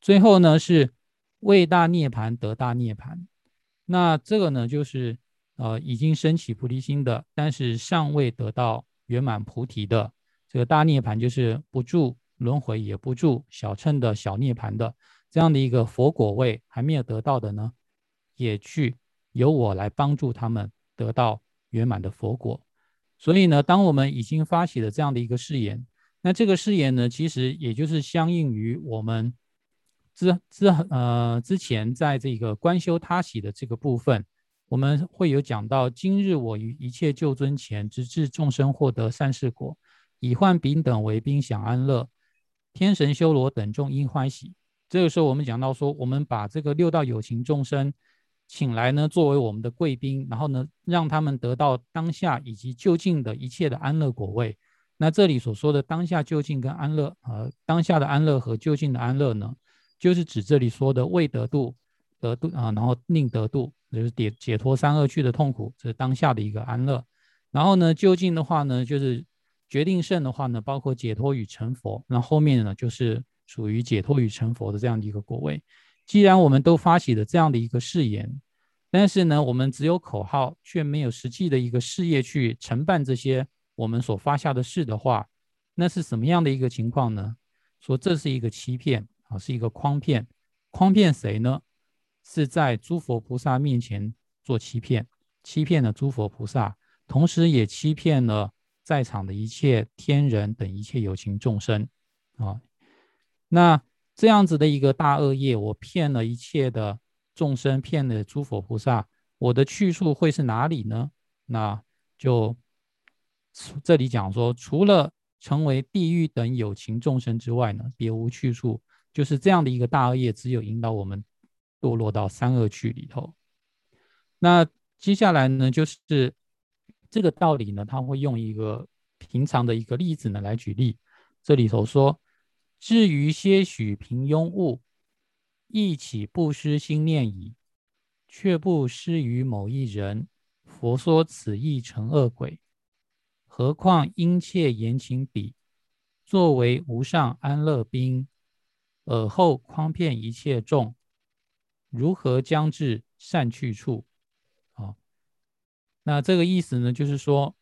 Speaker 2: 最后呢，是为大涅盘得大涅盘。那这个呢，就是呃已经升起菩提心的，但是尚未得到圆满菩提的这个大涅盘，就是不住轮回也不住小乘的小涅盘的这样的一个佛果位还没有得到的呢，也去。由我来帮助他们得到圆满的佛果，所以呢，当我们已经发起了这样的一个誓言，那这个誓言呢，其实也就是相应于我们之之呃之前在这个观修他喜的这个部分，我们会有讲到：今日我于一切救尊前，直至众生获得善事果，以患丙等为宾享安乐，天神修罗等众应欢喜。这个时候，我们讲到说，我们把这个六道有情众生。请来呢，作为我们的贵宾，然后呢，让他们得到当下以及就近的一切的安乐果位。那这里所说的当下就近跟安乐，呃，当下的安乐和就近的安乐呢，就是指这里说的未得度、得度啊，然后令得度，就是解解脱三恶趣的痛苦，这是当下的一个安乐。然后呢，就近的话呢，就是决定胜的话呢，包括解脱与成佛。那后面呢，就是属于解脱与成佛的这样的一个果位。既然我们都发起了这样的一个誓言，但是呢，我们只有口号，却没有实际的一个事业去承办这些我们所发下的誓的话，那是什么样的一个情况呢？说这是一个欺骗啊，是一个诓骗。诓骗谁呢？是在诸佛菩萨面前做欺骗，欺骗了诸佛菩萨，同时也欺骗了在场的一切天人等一切有情众生啊。那。这样子的一个大恶业，我骗了一切的众生，骗了诸佛菩萨，我的去处会是哪里呢？那就这里讲说，除了成为地狱等有情众生之外呢，别无去处。就是这样的一个大恶业，只有引导我们堕落到三恶趣里头。那接下来呢，就是这个道理呢，他会用一个平常的一个例子呢来举例。这里头说。至于些许平庸物，亦岂不失心念矣，却不失于某一人。佛说此意成恶鬼，何况殷切言情比，作为无上安乐兵，尔后诓骗一切众，如何将至善去处？啊，那这个意思呢，就是说。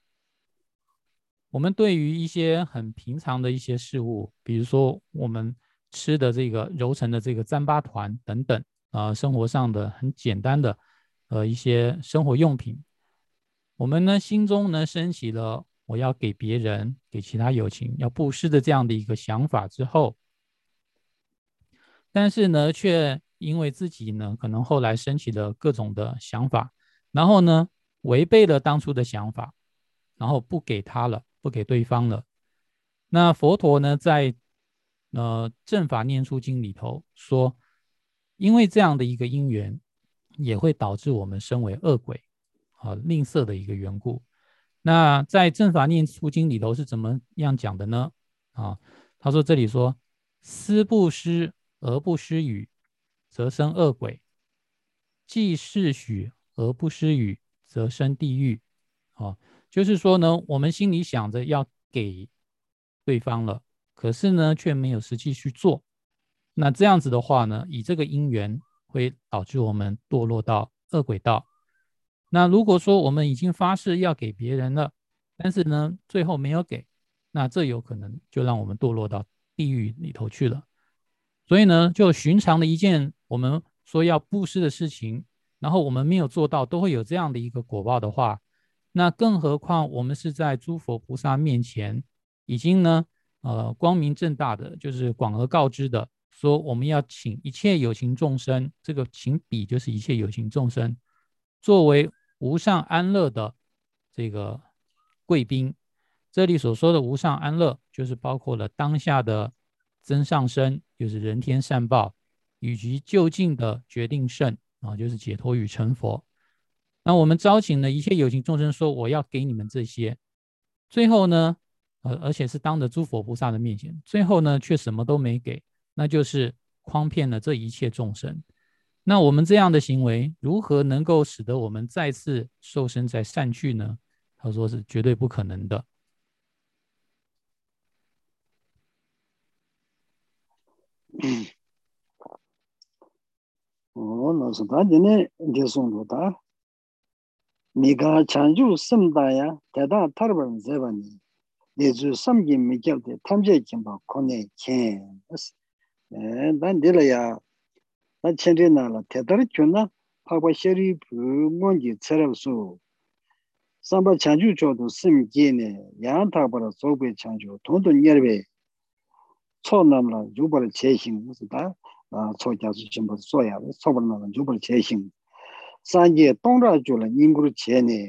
Speaker 2: 我们对于一些很平常的一些事物，比如说我们吃的这个揉成的这个糌粑团等等啊，生活上的很简单的呃一些生活用品，我们呢心中呢升起了我要给别人、给其他友情要布施的这样的一个想法之后，但是呢却因为自己呢可能后来升起了各种的想法，然后呢违背了当初的想法，然后不给他了。不给对方了。那佛陀呢，在呃《正法念处经》里头说，因为这样的一个因缘，也会导致我们身为恶鬼啊吝啬的一个缘故。那在《正法念处经》里头是怎么样讲的呢？啊，他说这里说，思不施而不施语，则生恶鬼；既是许而不施语，则生地狱。啊。就是说呢，我们心里想着要给对方了，可是呢，却没有实际去做。那这样子的话呢，以这个因缘会导致我们堕落到恶鬼道。那如果说我们已经发誓要给别人了，但是呢，最后没有给，那这有可能就让我们堕落到地狱里头去了。所以呢，就寻常的一件我们说要布施的事情，然后我们没有做到，都会有这样的一个果报的话，那更何况我们是在诸佛菩萨面前，已经呢，呃，光明正大的，就是广而告之的，说我们要请一切有情众生，这个请彼就是一切有情众生，作为无上安乐的这个贵宾。这里所说的无上安乐，就是包括了当下的。增上生就是人天善报，以及就近的决定胜啊，就是解脱与成佛。那我们招请了一切有情众生，说我要给你们这些，最后呢，呃，而且是当着诸佛菩萨的面前，最后呢却什么都没给，那就是诓骗了这一切众生。那我们这样的行为，如何能够使得我们再次受生在善趣呢？他说是绝对不可能的。
Speaker 1: 嗯，哦，那是他今天就送的他， 미가 찬주 섬다야 대다 타르번 제바니 예수 섬기 미겹데 탐제 김바 코네 켄 에난 딜라야. 난 첸리나라 대다르 균나? 파바셔리 부몬기 체럽수 삼바 찬주 조도 섬기네. 양타바라 소베 찬주. 돈돈 예베. 초남라 유벌 제신 무슨다. 아 초자수 전부 소야. 소벌나 유벌 제신. sāngi tōngrā chūla nīnguru chēne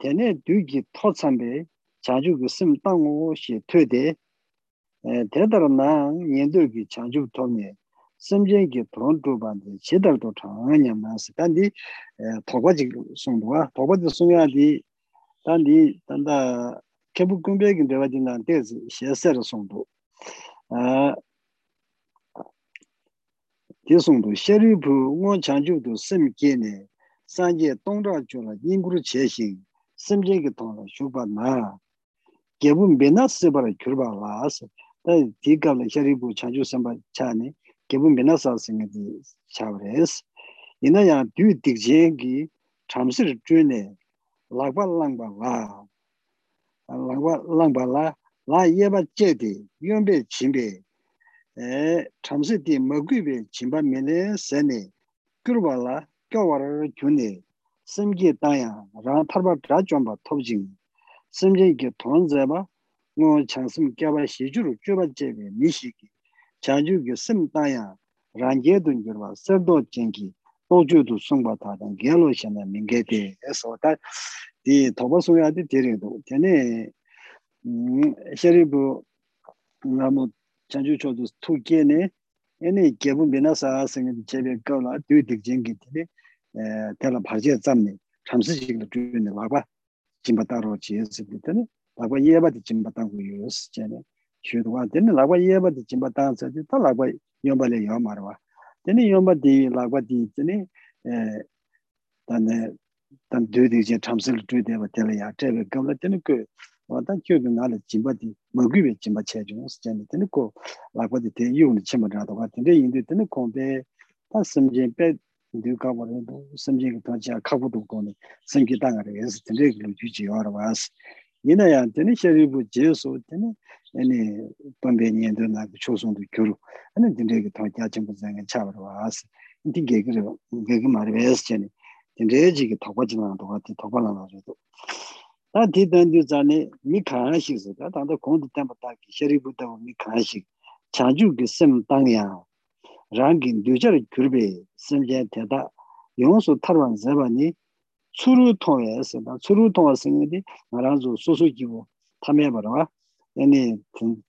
Speaker 1: tēne dūgi tōtsambi chāngchū gu sim tāngu shī tūde tēdara nā yendu gi chāngchū tōmne simjen gi tōng tūbāndi chēdara tō chāngā nyam nāsi tāndi tōkwa jī sōngduwa tōkwa jī sōngyā di tāndi tānda kēbu kumbē gi dewa jī nā tēzi shēsēra sōngdu 대송도 셰리부 원 장주도 심께네 산제 동라주라 인구를 제시 심제게 통로 쇼바나 개분 베나스 바라 결바라스 다 디가르 셰리부 장주 선바 차네 개분 베나스 생기 차브레스 이나야 듀 딕제기 잠실 주네 라발랑바라 라발랑바라 라 예바 제디 용베 진베 chamsi di magui chimba mene sene kurwa la kyawar gyune semge daya rang tarba dra chomba topjing semge ge ton zeba ngo changsim kyaba shijuru kyaba chebe mishiki chaju ge sem daya rangye dun gyurwa serdo chengi toju du sungba tadan gyalo shena minge de eso ta di toba suya di dirido tene sheribu ngamu chanchu chodus tuke ne ene gebun bina saa singa di chebe kawla dui dik jengi tene eh, tela bharjiya tsamne chamsi chigla tuyo ne lakwa jimba taro chiye sibi tene lakwa yeba di jimba tangu yus chene shudwa tene lakwa yeba di jimba tangu tsadi ta lakwa yomba le yomarwa tene yomba di lakwa di tene tane eh, tan dui dik jen chamsi la tuyo deba tela ya chebe kawla tene kuyo 어떤 교육이 나를 진바디 먹으면 진바 체중 스탠드 되는 거 라고도 대유는 침마라도 같은데 인데 되는 건데 다 심지 빼 누가 뭐래도 심지 같이 가고도 거네 생기 당하래 해서 되게 주지 여러 와스 이나야 되는 셔리부 제소 되는 아니 범베니엔도 나 초송도 교류 아니 되게 더 자진 부상에 차버 와스 이게 그래 그게 말이 왜스 전에 되게 지게 더 가지만 더 같이 더 발라놔줘도. 다 디던디 자네 미카하시스 다. 단도 공도 담바다 셔리부다 미카하시 자주 그셈 땅이야. 랑긴 듀저 그르베 심제 대다. 용수 탈완 제바니 추루 통해서 나 추루 통해서 근데 나라조 소소기고 탐해 봐라 아니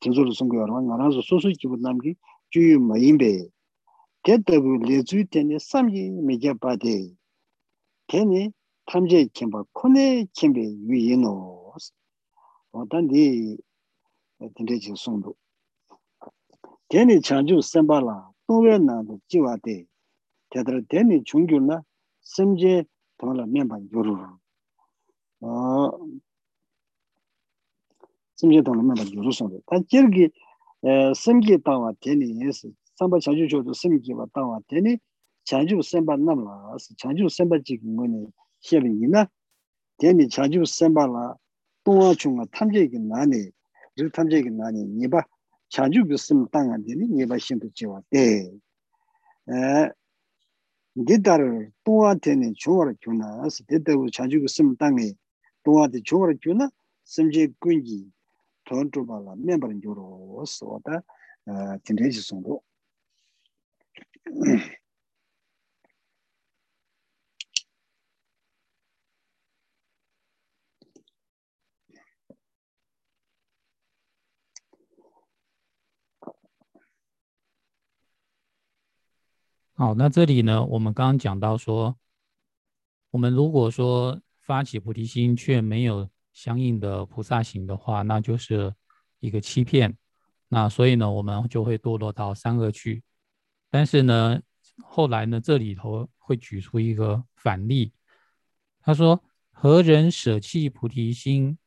Speaker 1: 진조로 숨겨 봐라 나라조 소소기고 남기 주유 마임베 대답을 내주 때문에 삼기 메게 바데 테니 탐제 kimpa kone kimpe yu yino otan di dinde chi songdo teni chanchu senpa la tongwe na do jiwa de tedra teni chungkyu na semje tongla mienpa yuru semje tongla mienpa yuru songdo ta jirgi semge tangwa teni yesi senpa chanchu chodo semge wa tangwa teni chanchu senpa namla chanchu senpa jiki ngoni xiebi ina, teni chajibu senpa la tongwa chunga tamze iki nani, rik tamze iki nani, nipa 차주 비스면 땅안 되니 네바 신도 지와 돼. 에 니다를 또한 xebi ina, teni chaju senpa la tongwa chunga tamchegi nani, rik tamchegi nani nipa chaju gu sim tanga teni nipa shimpi chiwa te. E, didar tongwa teni chowar kyuna, didar chaju gu sim tangi tongwa te chowar kyuna, simche kunji tontrupa la membar njuro oda, e, tenreji songro.
Speaker 2: 好，那这里呢，我们刚刚讲到说，我们如果说发起菩提心却没有相应的菩萨行的话，那就是一个欺骗。那所以呢，我们就会堕落到三恶趣。但是呢，后来呢，这里头会举出一个反例，他说：“何人舍弃菩提心，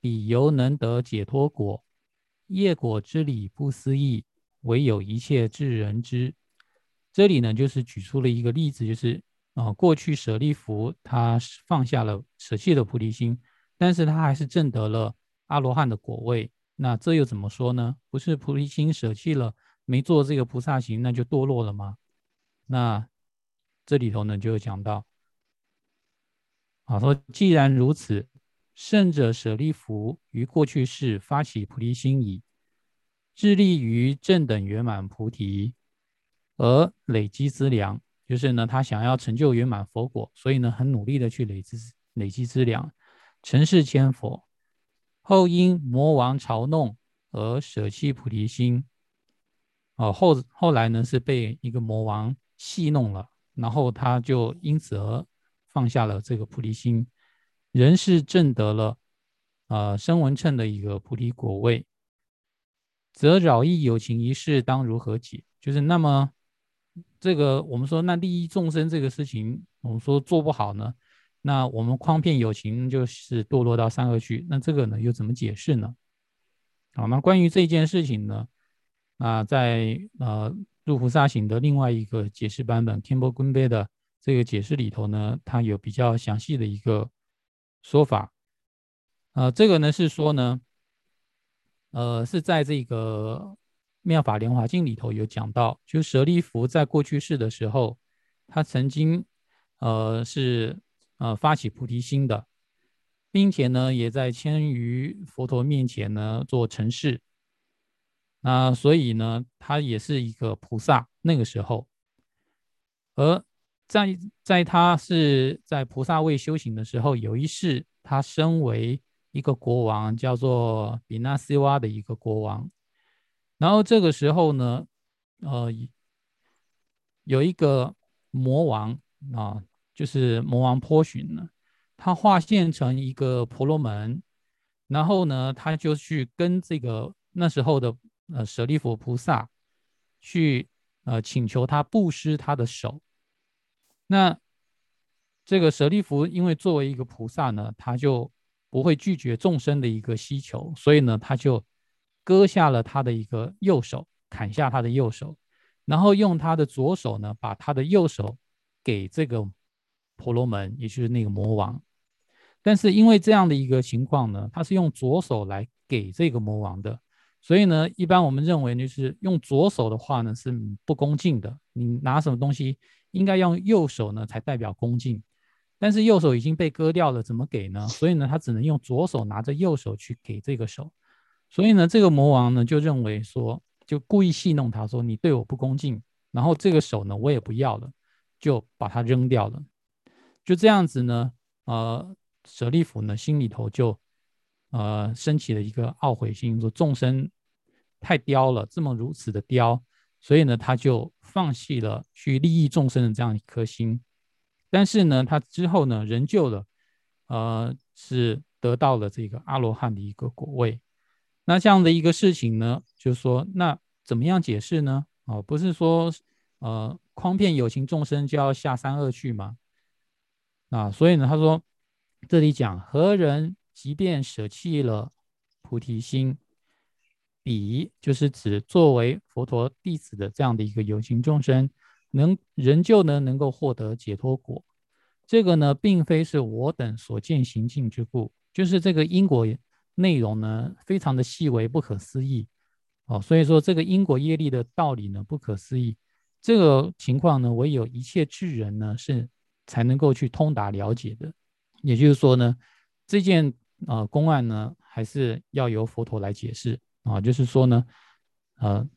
Speaker 2: 彼犹能得解脱果？业果之理不思议，唯有一切智人知。”这里呢，就是举出了一个例子，就是啊，过去舍利弗他放下了舍弃了菩提心，但是他还是证得了阿罗汉的果位。那这又怎么说呢？不是菩提心舍弃了，没做这个菩萨行，那就堕落了吗？那这里头呢，就有讲到，啊，说既然如此，圣者舍利弗于过去世发起菩提心矣，致力于正等圆满菩提。而累积资粮，就是呢，他想要成就圆满佛果，所以呢，很努力的去累积累积资粮，成事千佛。后因魔王嘲弄而舍弃菩提心。哦，后后来呢，是被一个魔王戏弄了，然后他就因此而放下了这个菩提心，人是证得了呃声闻称的一个菩提果位，则扰益有情一事当如何解？就是那么。这个我们说，那利益众生这个事情，我们说做不好呢，那我们诓骗有情就是堕落到三恶趣。那这个呢，又怎么解释呢？好，那关于这件事情呢，啊，在呃入菩萨行的另外一个解释版本天波坤贝的这个解释里头呢，它有比较详细的一个说法。呃，这个呢是说呢，呃，是在这个。妙法莲华经里头有讲到，就舍利弗在过去世的时候，他曾经，呃，是呃发起菩提心的，并且呢，也在千余佛陀面前呢做成事。那所以呢，他也是一个菩萨。那个时候，而在在他是在菩萨位修行的时候，有一世他身为一个国王，叫做比那西瓦的一个国王。然后这个时候呢，呃，有一个魔王啊，就是魔王波旬呢，他化现成一个婆罗门，然后呢，他就去跟这个那时候的呃舍利弗菩萨去呃请求他布施他的手。那这个舍利弗因为作为一个菩萨呢，他就不会拒绝众生的一个需求，所以呢，他就。割下了他的一个右手，砍下他的右手，然后用他的左手呢，把他的右手给这个婆罗门，也就是那个魔王。但是因为这样的一个情况呢，他是用左手来给这个魔王的，所以呢，一般我们认为就是用左手的话呢是不恭敬的。你拿什么东西应该用右手呢才代表恭敬，但是右手已经被割掉了，怎么给呢？所以呢，他只能用左手拿着右手去给这个手。所以呢，这个魔王呢就认为说，就故意戏弄他，说你对我不恭敬，然后这个手呢我也不要了，就把它扔掉了。就这样子呢，呃，舍利弗呢心里头就呃升起了一个懊悔心，说众生太刁了，这么如此的刁，所以呢他就放弃了去利益众生的这样一颗心。但是呢，他之后呢仍旧了，呃，是得到了这个阿罗汉的一个果位。那这样的一个事情呢，就是说，那怎么样解释呢？哦，不是说，呃，诓骗有情众生就要下三恶去吗？啊，所以呢，他说，这里讲何人即便舍弃了菩提心，彼就是指作为佛陀弟子的这样的一个有情众生，能仍旧呢能够获得解脱果。这个呢，并非是我等所见行径之故，就是这个因果。内容呢，非常的细微，不可思议哦，所以说这个因果业力的道理呢，不可思议。这个情况呢，唯有一切智人呢是才能够去通达了解的。也就是说呢，这件呃公案呢，还是要由佛陀来解释啊。就是说呢，呃，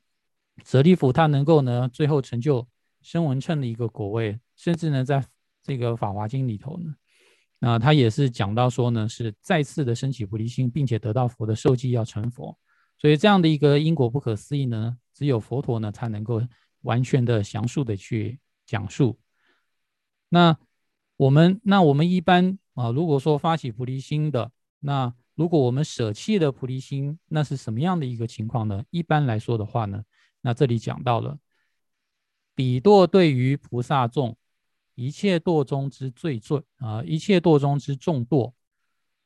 Speaker 2: 舍利弗他能够呢，最后成就声闻称的一个果位，甚至呢，在这个法华经里头呢，那他也是讲到说呢，是再次的升起菩提心，并且得到佛的授记，要成佛。所以这样的一个因果不可思议呢，只有佛陀呢才能够完全的详述的去讲述。那我们那我们一般啊，如果说发起菩提心的，那如果我们舍弃了菩提心，那是什么样的一个情况呢？一般来说的话呢，那这里讲到了，比堕对于菩萨众，一切堕中之最最啊，一切堕中之众堕，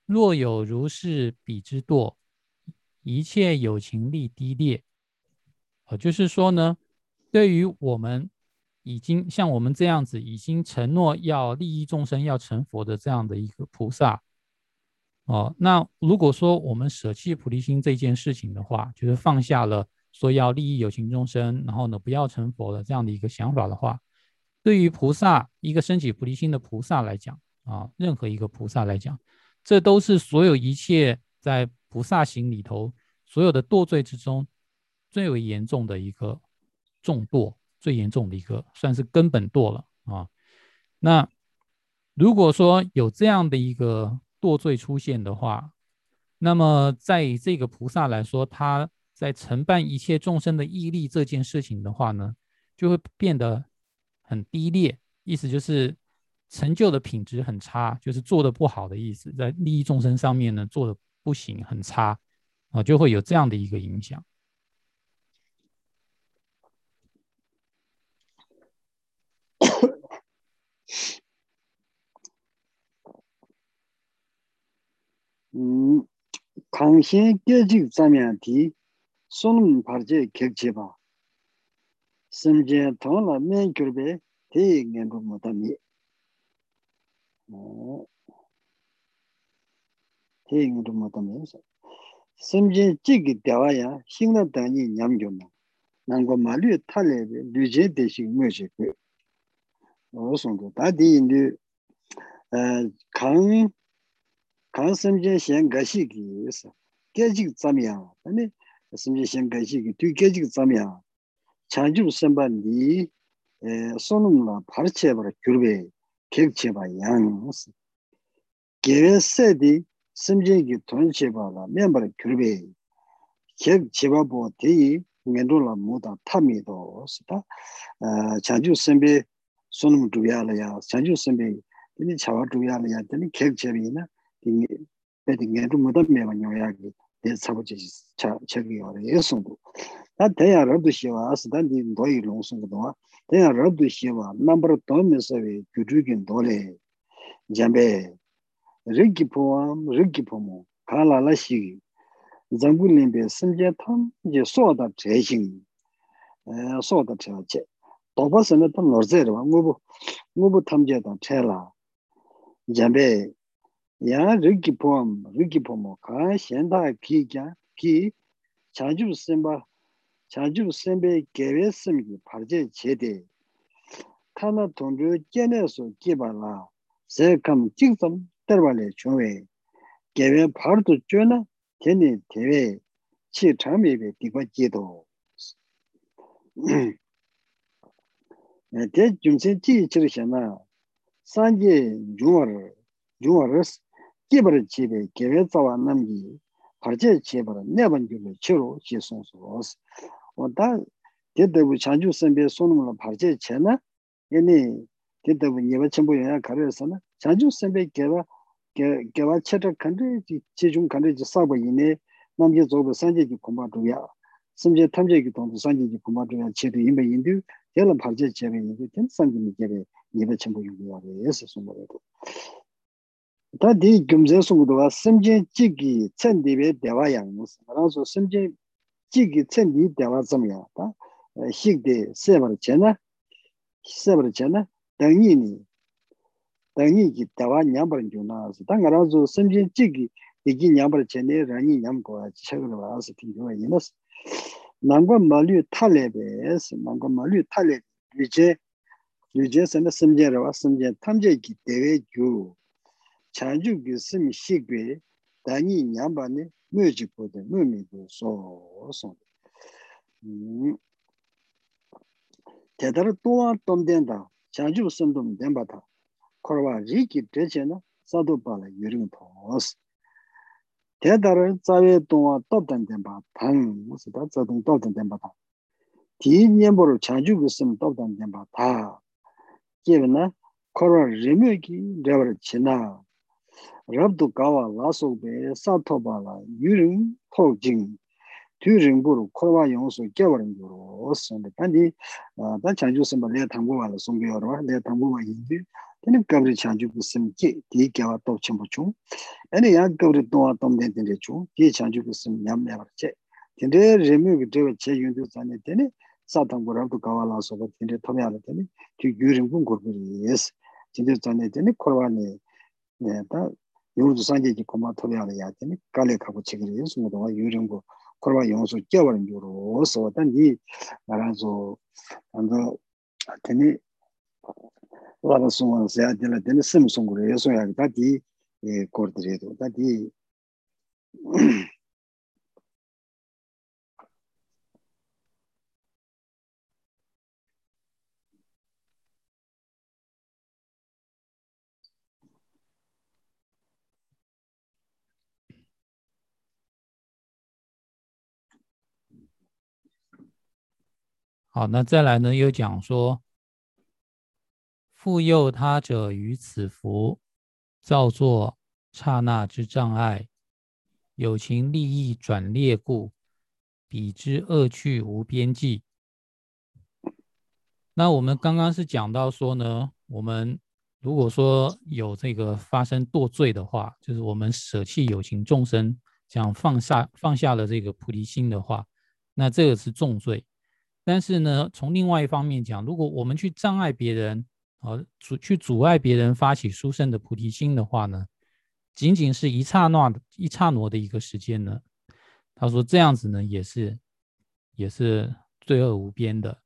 Speaker 2: 若有如是彼之堕。一切有情力低劣，呃，就是说呢，对于我们已经像我们这样子，已经承诺要利益众生、要成佛的这样的一个菩萨，哦，那如果说我们舍弃菩提心这件事情的话，就是放下了说要利益有情众生，然后呢不要成佛的这样的一个想法的话，对于菩萨一个升起菩提心的菩萨来讲啊，任何一个菩萨来讲，这都是所有一切在。菩萨行里头，所有的堕罪之中，最为严重的一个重堕，最严重的一个，算是根本堕了啊。那如果说有这样的一个堕罪出现的话，那么在这个菩萨来说，他在承办一切众生的毅力这件事情的话呢，就会变得很低劣，意思就是成就的品质很差，就是做的不好的意思，在利益众生上面呢做的。不行，很差啊，就会有这样的一个影响。
Speaker 1: 嗯，康先阶级上面的松帕这客气吧， 심제 통나 맨결베 대행의 부모다미 대행의 부모다미서 심제 찍이 되와야 신나 단위 냠겨나 난고 말류 탈레베 류제 대신 뭐지 그 어송도 다디인데 강 강심제 시행 가시기 있어 계직 잠이야 아니 심제 시행 가시기 뒤 계직 잠이야 자주 선반디 에 손음나 파르체 버려 줄베 객체 봐 양스 계세디 심지기 돈치바라 멤버의 그룹에 개 지바보 대이 멘돌라 모다 타미도 스타 어 자주 선배 손음 두야라야 자주 선배 이 차와 두야라야 되니 개 제비나 이 배딩 게도 모다 메바뇨야기 대 사고지 차 저기 어래 예송도 다 대야라도 시와 스단디 도이 롱송도 대야라도 시와 넘버 도면서에 규주긴 도래 잠베 rīgī pōwāṃ, rīgī pōmō, kālā lā shīgī, zāngbū līmbē sīmjē tāṃ, jē sōdā 자주 선배 개외심기 발제 제대. 타나 돈료 깨내서 끼발라. 세감 직점 때발에 중에 개외 바로도 쩌나? 괜히 대외 치 참입에 디고 제도. 대 중세지 지르잖아 산제 중월 중월스 끼버 집에 개외 자와 남기. parche chebara neban gyume chero che sonso os. Oda dedabu chanchu sanbe sonumla parche che na, ene dedabu nyeba chenpo yaya karayasa na, chanchu sanbe gewa, gewa cheta kante, chechung kante je sabo ine, namje zobo sanje ki kumbha duya, samje tamje ki tongdo sanje ki kumbha duya chedo inba indu, yala parche chebe indu, ten sanje mi gebe nyeba chenpo yungu yare, esi sonbo yado. 다 디금제 속도가 심제 찌기 천디베 대화 양무스 나서 심제 찌기 천디 대화 점이야다. 식데 세버잖아 세버잖아 당연히. 당연히 대화 냠버는 주나서. 당가라서 심제 찌기 이기 냠버잖아 라니 냠고야 책을 봐서 뒤로 이너스 남과 말류 탈레베스. 남과 말류 탈레 유제 유제선의 심제라와. 심제 탐제기 대외 교. chanchu ki simi shikwe danyi nyamba ne myo jikpo de myo migo so son. Tetara hmm. tuwa tomden da chanchu simdom denpa ta korwa riki dreche na sado pala yurin tos. Tetara tsawe tuwa topdan denpa tang, musi ta tsadung topdan denpa ta. Ti nyamboro chanchu ki simi topdan denpa ta. Kiewe na korwa rimyo ki drewar chinaa rabdu kawa la sokbe sa thoba la yurin khok jing tu ringburu korwa yongso kiawa ringburu osonde tandi ta uh, chanju samba le tangguwa la songbe yorwa le tangguwa yindu tani kabri chanju ku simki di kiawa top chenpo chung ane ya kabri tonga tomden tende chung di chanju ku sim nyam lebar che tende remyo ki dewa che yundu zane tene sa tanggu rabdu kawa la sokba tende tomya la tene tu yuringbun korburi yes tende zane tene korwa ne 네, 다 요르도 산제지 고마 토야라 야테니? 깔레 가고 책을 예수 모두가 유령고 코로나 영수 깨버린 요로서 어떤 이 말아서 안도 테니? 와라송은 세야 될라 되는 심송으로 예수야 다.디 예 코르드레도 다디
Speaker 2: 好，那再来呢？又讲说。复诱他者于此福，造作刹那之障碍，有情利益转劣故，彼之恶趣无边际。那我们刚刚是讲到说呢，我们如果说有这个发生堕罪的话，就是我们舍弃有情众生，想放下放下了这个菩提心的话，那这个是重罪。但是呢，从另外一方面讲，如果我们去障碍别人，而阻去阻碍别人发起殊胜的菩提心的话呢，仅仅是一刹那的一刹那的一个时间呢，他说这样子呢也是也是罪恶无边的。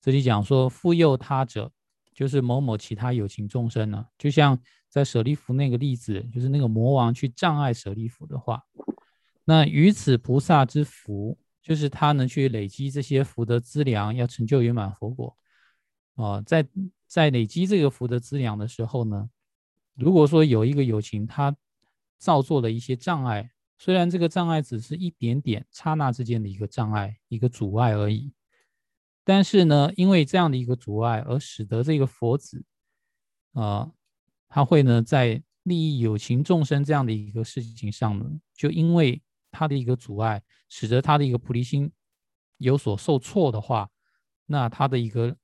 Speaker 2: 这里讲说复诱他者，就是某某其他有情众生呢，就像在舍利弗那个例子，就是那个魔王去障碍舍利弗的话，那于此菩萨之福，就是他能去累积这些福德资粮，要成就圆满佛果。哦，在在累积这个福德资粮的时候呢，如果说有一个友情，他造作了一些障碍，虽然这个障碍只是一点点刹那之间的一个障碍、一个阻碍而已，但是呢，因为这样的一个阻碍，而使得这个佛子，啊，他会呢在利益有情众生这样的一个事情上呢，就因为他的一个阻碍，使得他的一个菩提心有所受挫的话，那他的一个。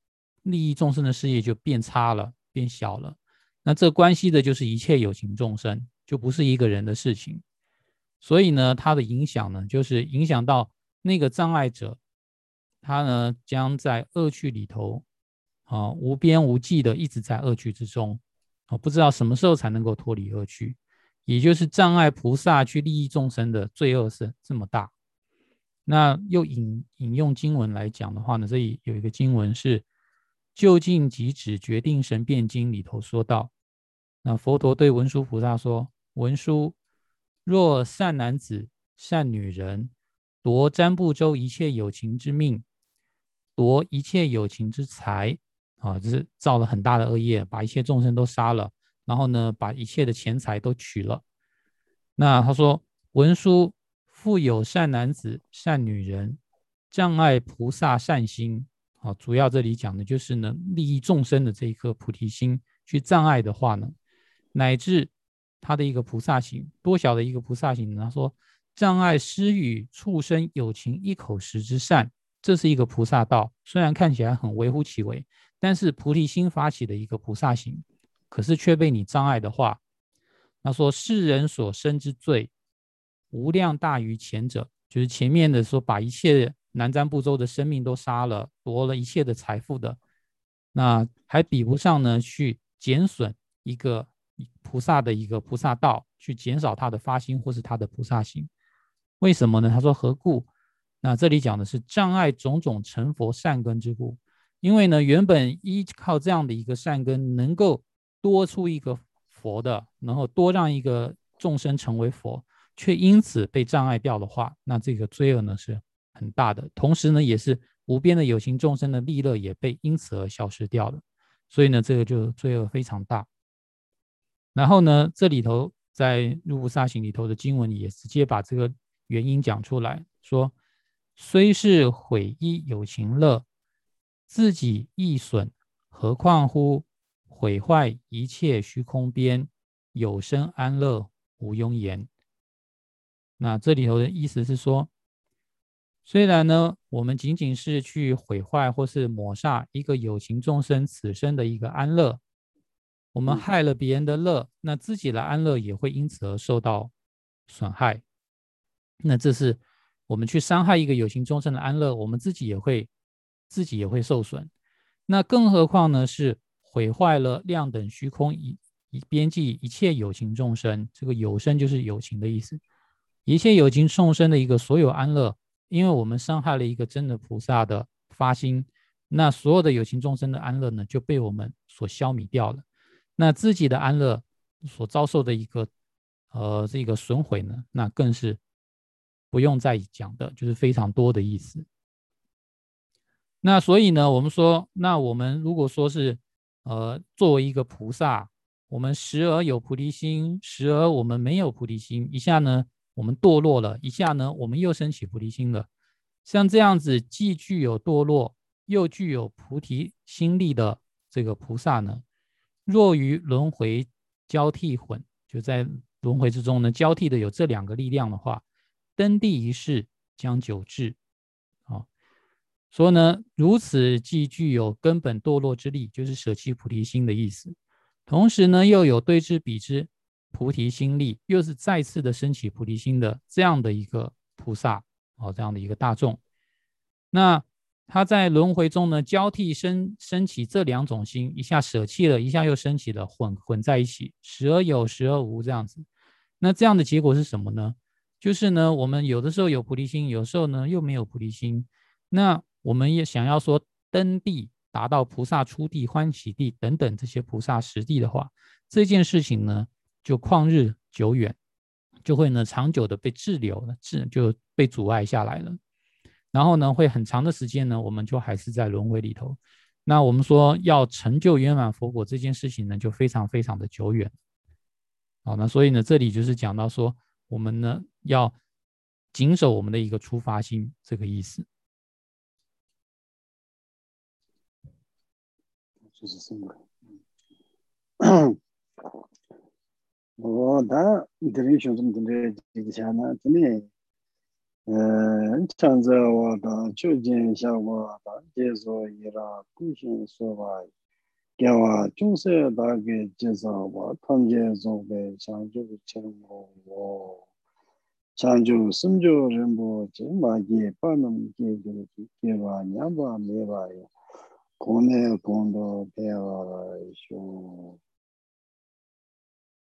Speaker 2: 利益众生的事业就变差了，变小了。那这关系的就是一切有情众生，就不是一个人的事情。所以呢，它的影响呢，就是影响到那个障碍者，他呢将在恶趣里头啊无边无际的一直在恶趣之中啊，不知道什么时候才能够脱离恶趣。也就是障碍菩萨去利益众生的罪恶是这么大。那又引引用经文来讲的话呢，这里有一个经文是。就近即止决定神变经里头说道：“那佛陀对文殊菩萨说：‘文殊，若善男子、善女人夺占不周一切有情之命，夺一切有情之财，啊，就是造了很大的恶业，把一切众生都杀了，然后呢，把一切的钱财都取了。’那他说：‘文殊，富有善男子、善女人，障碍菩萨善心。’”好，主要这里讲的就是呢，利益众生的这一颗菩提心去障碍的话呢，乃至他的一个菩萨行，多小的一个菩萨行呢？他说，障碍施与畜生有情一口食之善，这是一个菩萨道，虽然看起来很微乎其微，但是菩提心发起的一个菩萨行，可是却被你障碍的话，那说世人所生之罪，无量大于前者，就是前面的说把一切。南瞻部洲的生命都杀了，夺了一切的财富的，那还比不上呢？去减损一个菩萨的一个菩萨道，去减少他的发心或是他的菩萨心，为什么呢？他说何故？那这里讲的是障碍种种成佛善根之故，因为呢，原本依靠这样的一个善根，能够多出一个佛的，然后多让一个众生成为佛，却因此被障碍掉的话，那这个罪恶呢是很大的。同时呢，也是无边的有情众生的利乐也被因此而消失掉了。所以呢，这个就罪恶非常大。然后呢，这里头在入菩萨行里头的经文也直接把这个原因讲出来说。虽是毁一有情乐，自己亦损，何况乎毁坏一切虚空边，有生安乐无庸言。那这里头的意思是说，虽然呢，我们仅仅是去毁坏或是抹杀一个有情众生此生的一个安乐，我们害了别人的乐，那自己的安乐也会因此而受到损害。那这是。我们去伤害一个有情众生的安乐，我们自己也会自己也会受损。那更何况呢？是毁坏了量等虚空一一边际一切有情众生，这个有生就是有情的意思。一切有情众生的一个所有安乐，因为我们伤害了一个真的菩萨的发心，那所有的有情众生的安乐呢，就被我们所消弭掉了。那自己的安乐所遭受的一个呃这个损毁呢，那更是。不用再讲的，就是非常多的意思。那所以呢，我们说，那我们如果说是，呃，作为一个菩萨，我们时而有菩提心，时而我们没有菩提心，一下呢我们堕落了，一下呢我们又升起菩提心了。像这样子，既具有堕落，又具有菩提心力的这个菩萨呢，若于轮回交替混，就在轮回之中呢交替的有这两个力量的话。登地一世将久至，说呢，如此既具有根本堕落之力，就是舍弃菩提心的意思。同时呢，又有对之彼之菩提心力，又是再次的升起菩提心的这样的一个菩萨，哦，这样的一个大众。那他在轮回中呢，交替升升起这两种心，一下舍弃了，一下又升起了，混混在一起，时而有，时而无，这样子。那这样的结果是什么呢？就是呢，我们有的时候有菩提心，有时候呢又没有菩提心。那我们也想要说登地，达到菩萨出地、欢喜地等等这些菩萨实地的话，这件事情呢就旷日久远，就会呢长久的被滞留了，滞就被阻碍下来了。然后呢，会很长的时间呢，我们就还是在轮回里头。那我们说要成就圆满佛果这件事情呢，就非常非常的久远。好，那所以呢，这里就是讲到说。我们呢要谨守我们的一个出发心，这个意思。
Speaker 1: 수수승거 뭐다 이더레이션 좀 근데 지잖아 근데 에 찬자와다 추진샤와다 제소이라 구신소와 개와 중세다게 제사와 탐제소베 장주 청고 장주 심조 전부 마게 빠놈 계획이 개와 냠바 메바요 こね、今度、ペアは一緒。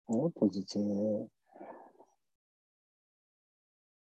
Speaker 1: おっと、実は。